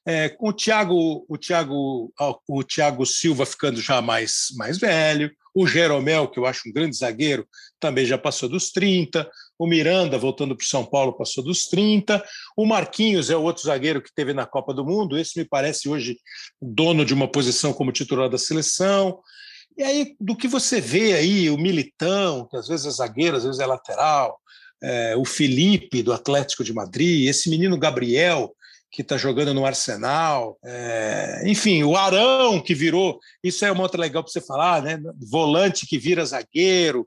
é, com o Thiago, o, Thiago, o Thiago Silva ficando já mais, mais velho, o Jeromel, que eu acho um grande zagueiro, também já passou dos 30. O Miranda, voltando para o São Paulo, passou dos 30. O Marquinhos é o outro zagueiro que teve na Copa do Mundo. Esse me parece hoje dono de uma posição como titular da seleção. E aí, do que você vê aí, o Militão, que às vezes é zagueiro, às vezes é lateral, é, o Felipe, do Atlético de Madrid, esse menino Gabriel, que está jogando no Arsenal, é, enfim, o Arão que virou, isso é uma outra legal para você falar, né? Volante que vira zagueiro,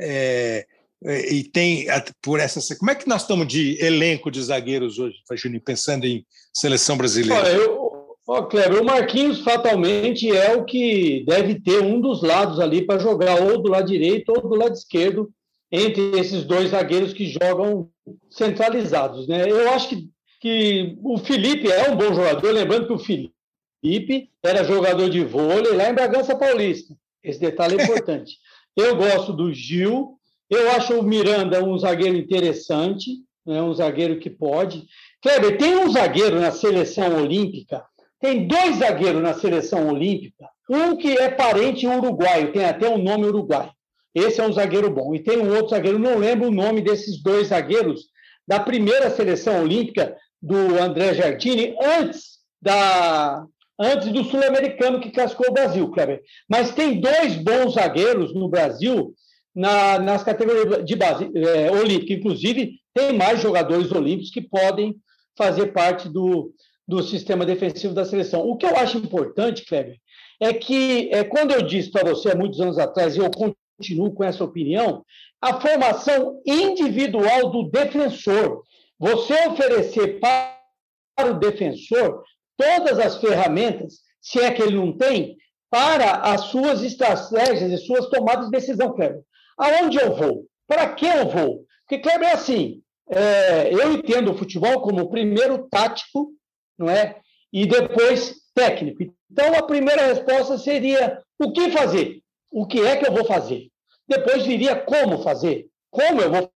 é, é, e tem por essa. Como é que nós estamos de elenco de zagueiros hoje, Juninho, pensando em seleção brasileira? Olha, eu, ó, Kleber, o Marquinhos fatalmente é o que deve ter um dos lados ali para jogar, ou do lado direito ou do lado esquerdo, entre esses dois zagueiros que jogam centralizados. Né? Eu acho que que o Felipe é um bom jogador, lembrando que o Felipe era jogador de vôlei lá em Bragança Paulista. Esse detalhe é importante. Eu gosto do Gil, eu acho o Miranda um zagueiro interessante, né, um zagueiro que pode. Kleber, tem um zagueiro na seleção olímpica, tem dois zagueiros na seleção olímpica, um que é parente uruguaio, tem até um nome uruguaio. Esse é um zagueiro bom. E tem um outro zagueiro, não lembro o nome desses dois zagueiros, da primeira seleção olímpica, do André Jardini antes da antes do sul-americano que cascou o Brasil, Kleber. Mas tem dois bons zagueiros no Brasil na, nas categorias de base é, olímpica. Inclusive, tem mais jogadores olímpicos que podem fazer parte do, do sistema defensivo da seleção. O que eu acho importante, Kleber, é que é, quando eu disse para você há muitos anos atrás, e eu continuo com essa opinião, a formação individual do defensor. Você oferecer para o defensor todas as ferramentas, se é que ele não tem, para as suas estratégias e suas tomadas de decisão, Kleber. Aonde eu vou? Para que eu vou? Porque, Kleber, é assim, é, eu entendo o futebol como primeiro tático, não é? E depois técnico. Então, a primeira resposta seria o que fazer? O que é que eu vou fazer? Depois viria como fazer? Como eu vou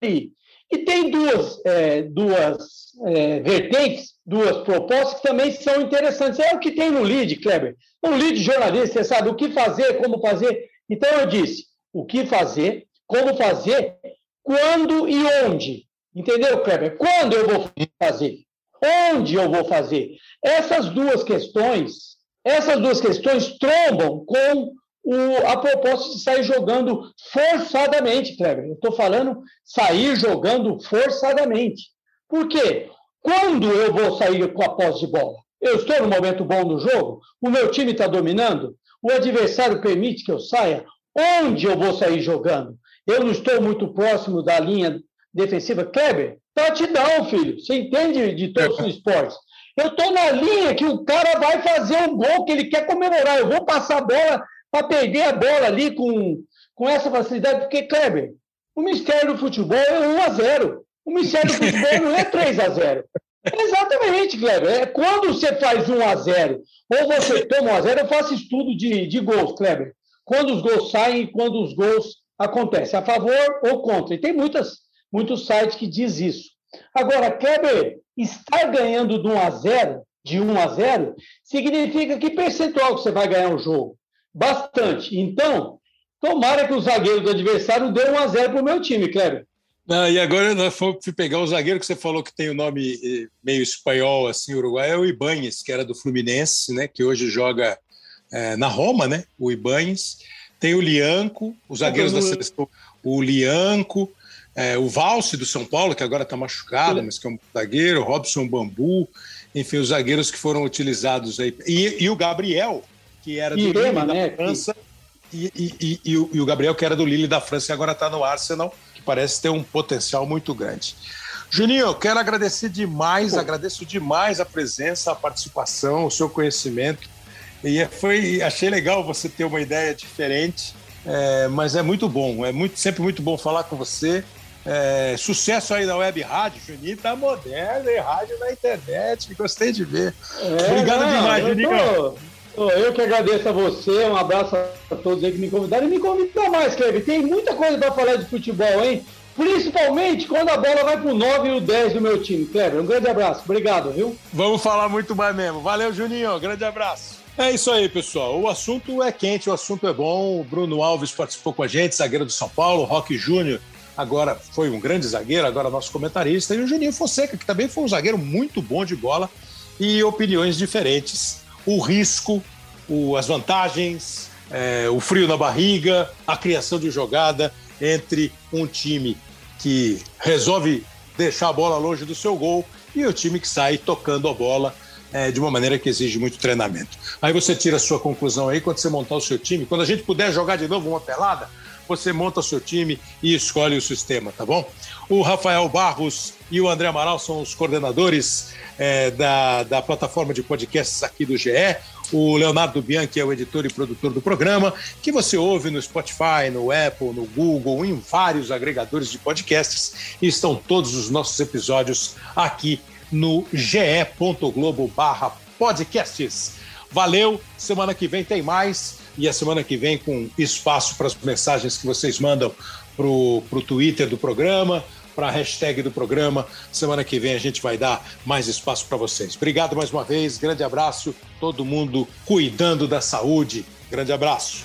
fazer? E tem duas, é, duas é, vertentes, duas propostas que também são interessantes. É o que tem no lead, Kleber. O lead jornalista, você sabe o que fazer, como fazer. Então, eu disse o que fazer, como fazer, quando e onde. Entendeu, Kleber? Quando eu vou fazer? Onde eu vou fazer? Essas duas questões essas duas questões trombam com o, a proposta de sair jogando forçadamente, Kleber. Eu estou falando sair jogando forçadamente. Por quê? Quando eu vou sair com a posse de bola? Eu estou no momento bom do jogo? O meu time está dominando? O adversário permite que eu saia? Onde eu vou sair jogando? Eu não estou muito próximo da linha defensiva. Kleber, touchdown, filho. Você entende de todos os esportes. Eu estou na linha que o cara vai fazer um gol que ele quer comemorar. Eu vou passar a bola para perder a bola ali com, com essa facilidade, porque, Kleber, o mistério do futebol é 1 a 0 O mistério do futebol não é 3 a 0 Exatamente, Kleber. É quando você faz 1 a 0 ou você toma 1 a 0 eu faço estudo de, de gols, Kleber. Quando os gols saem e quando os gols acontecem, a favor ou contra. E tem muitas, muitos sites que diz isso. Agora, Kleber, estar ganhando de 1 a 0, de 1 a 0, significa que percentual que você vai ganhar o jogo? Bastante. Então, tomara que o zagueiro do adversário dê 1 a 0 para o meu time, Kleber. Ah, e agora nós fomos pegar o zagueiro que você falou que tem o nome eh, meio espanhol, assim, uruguai, é o Ibanes, que era do Fluminense, né? Que hoje joga é, na Roma, né? O Ibanes. Tem o Lianco, os zagueiros da seleção, o Lianco, é, o Valse do São Paulo, que agora está machucado, mas que é um zagueiro, o Robson Bambu, enfim, os zagueiros que foram utilizados aí. E, e o Gabriel, que era do Irema, Lille né? da França, e, e, e, o, e, o, Gabriel, que era do Lille da França e agora está no Arsenal, que parece ter um potencial muito grande. Juninho, eu quero agradecer demais, Pô. agradeço demais a presença, a participação, o seu conhecimento. E foi, achei legal você ter uma ideia diferente, é, mas é muito bom, é muito, sempre muito bom falar com você. É, sucesso aí na web rádio, Juninho tá moderno, e rádio na internet, gostei de ver. É, Obrigado não, demais, Juninho. Tô, eu que agradeço a você, um abraço a todos aí que me convidaram e me convidam mais, Cleber. Tem muita coisa para falar de futebol, hein? Principalmente quando a bola vai pro 9 e o 10 do meu time. Cleber, um grande abraço. Obrigado, viu? Vamos falar muito mais mesmo. Valeu, Juninho. Grande abraço. É isso aí, pessoal. O assunto é quente, o assunto é bom. O Bruno Alves participou com a gente, zagueiro do São Paulo, Roque Júnior agora foi um grande zagueiro, agora nosso comentarista, e o Juninho Fonseca, que também foi um zagueiro muito bom de bola e opiniões diferentes. O risco, o, as vantagens, é, o frio na barriga, a criação de jogada entre um time que resolve deixar a bola longe do seu gol e o time que sai tocando a bola é, de uma maneira que exige muito treinamento. Aí você tira a sua conclusão aí quando você montar o seu time. Quando a gente puder jogar de novo uma pelada, você monta seu time e escolhe o sistema, tá bom? O Rafael Barros e o André Amaral são os coordenadores é, da, da plataforma de podcasts aqui do GE. O Leonardo Bianchi é o editor e produtor do programa, que você ouve no Spotify, no Apple, no Google, em vários agregadores de podcasts. E estão todos os nossos episódios aqui no ge.globo podcasts. Valeu, semana que vem tem mais e a semana que vem com espaço para as mensagens que vocês mandam para o Twitter do programa, para a hashtag do programa. Semana que vem a gente vai dar mais espaço para vocês. Obrigado mais uma vez, grande abraço, todo mundo cuidando da saúde. Grande abraço.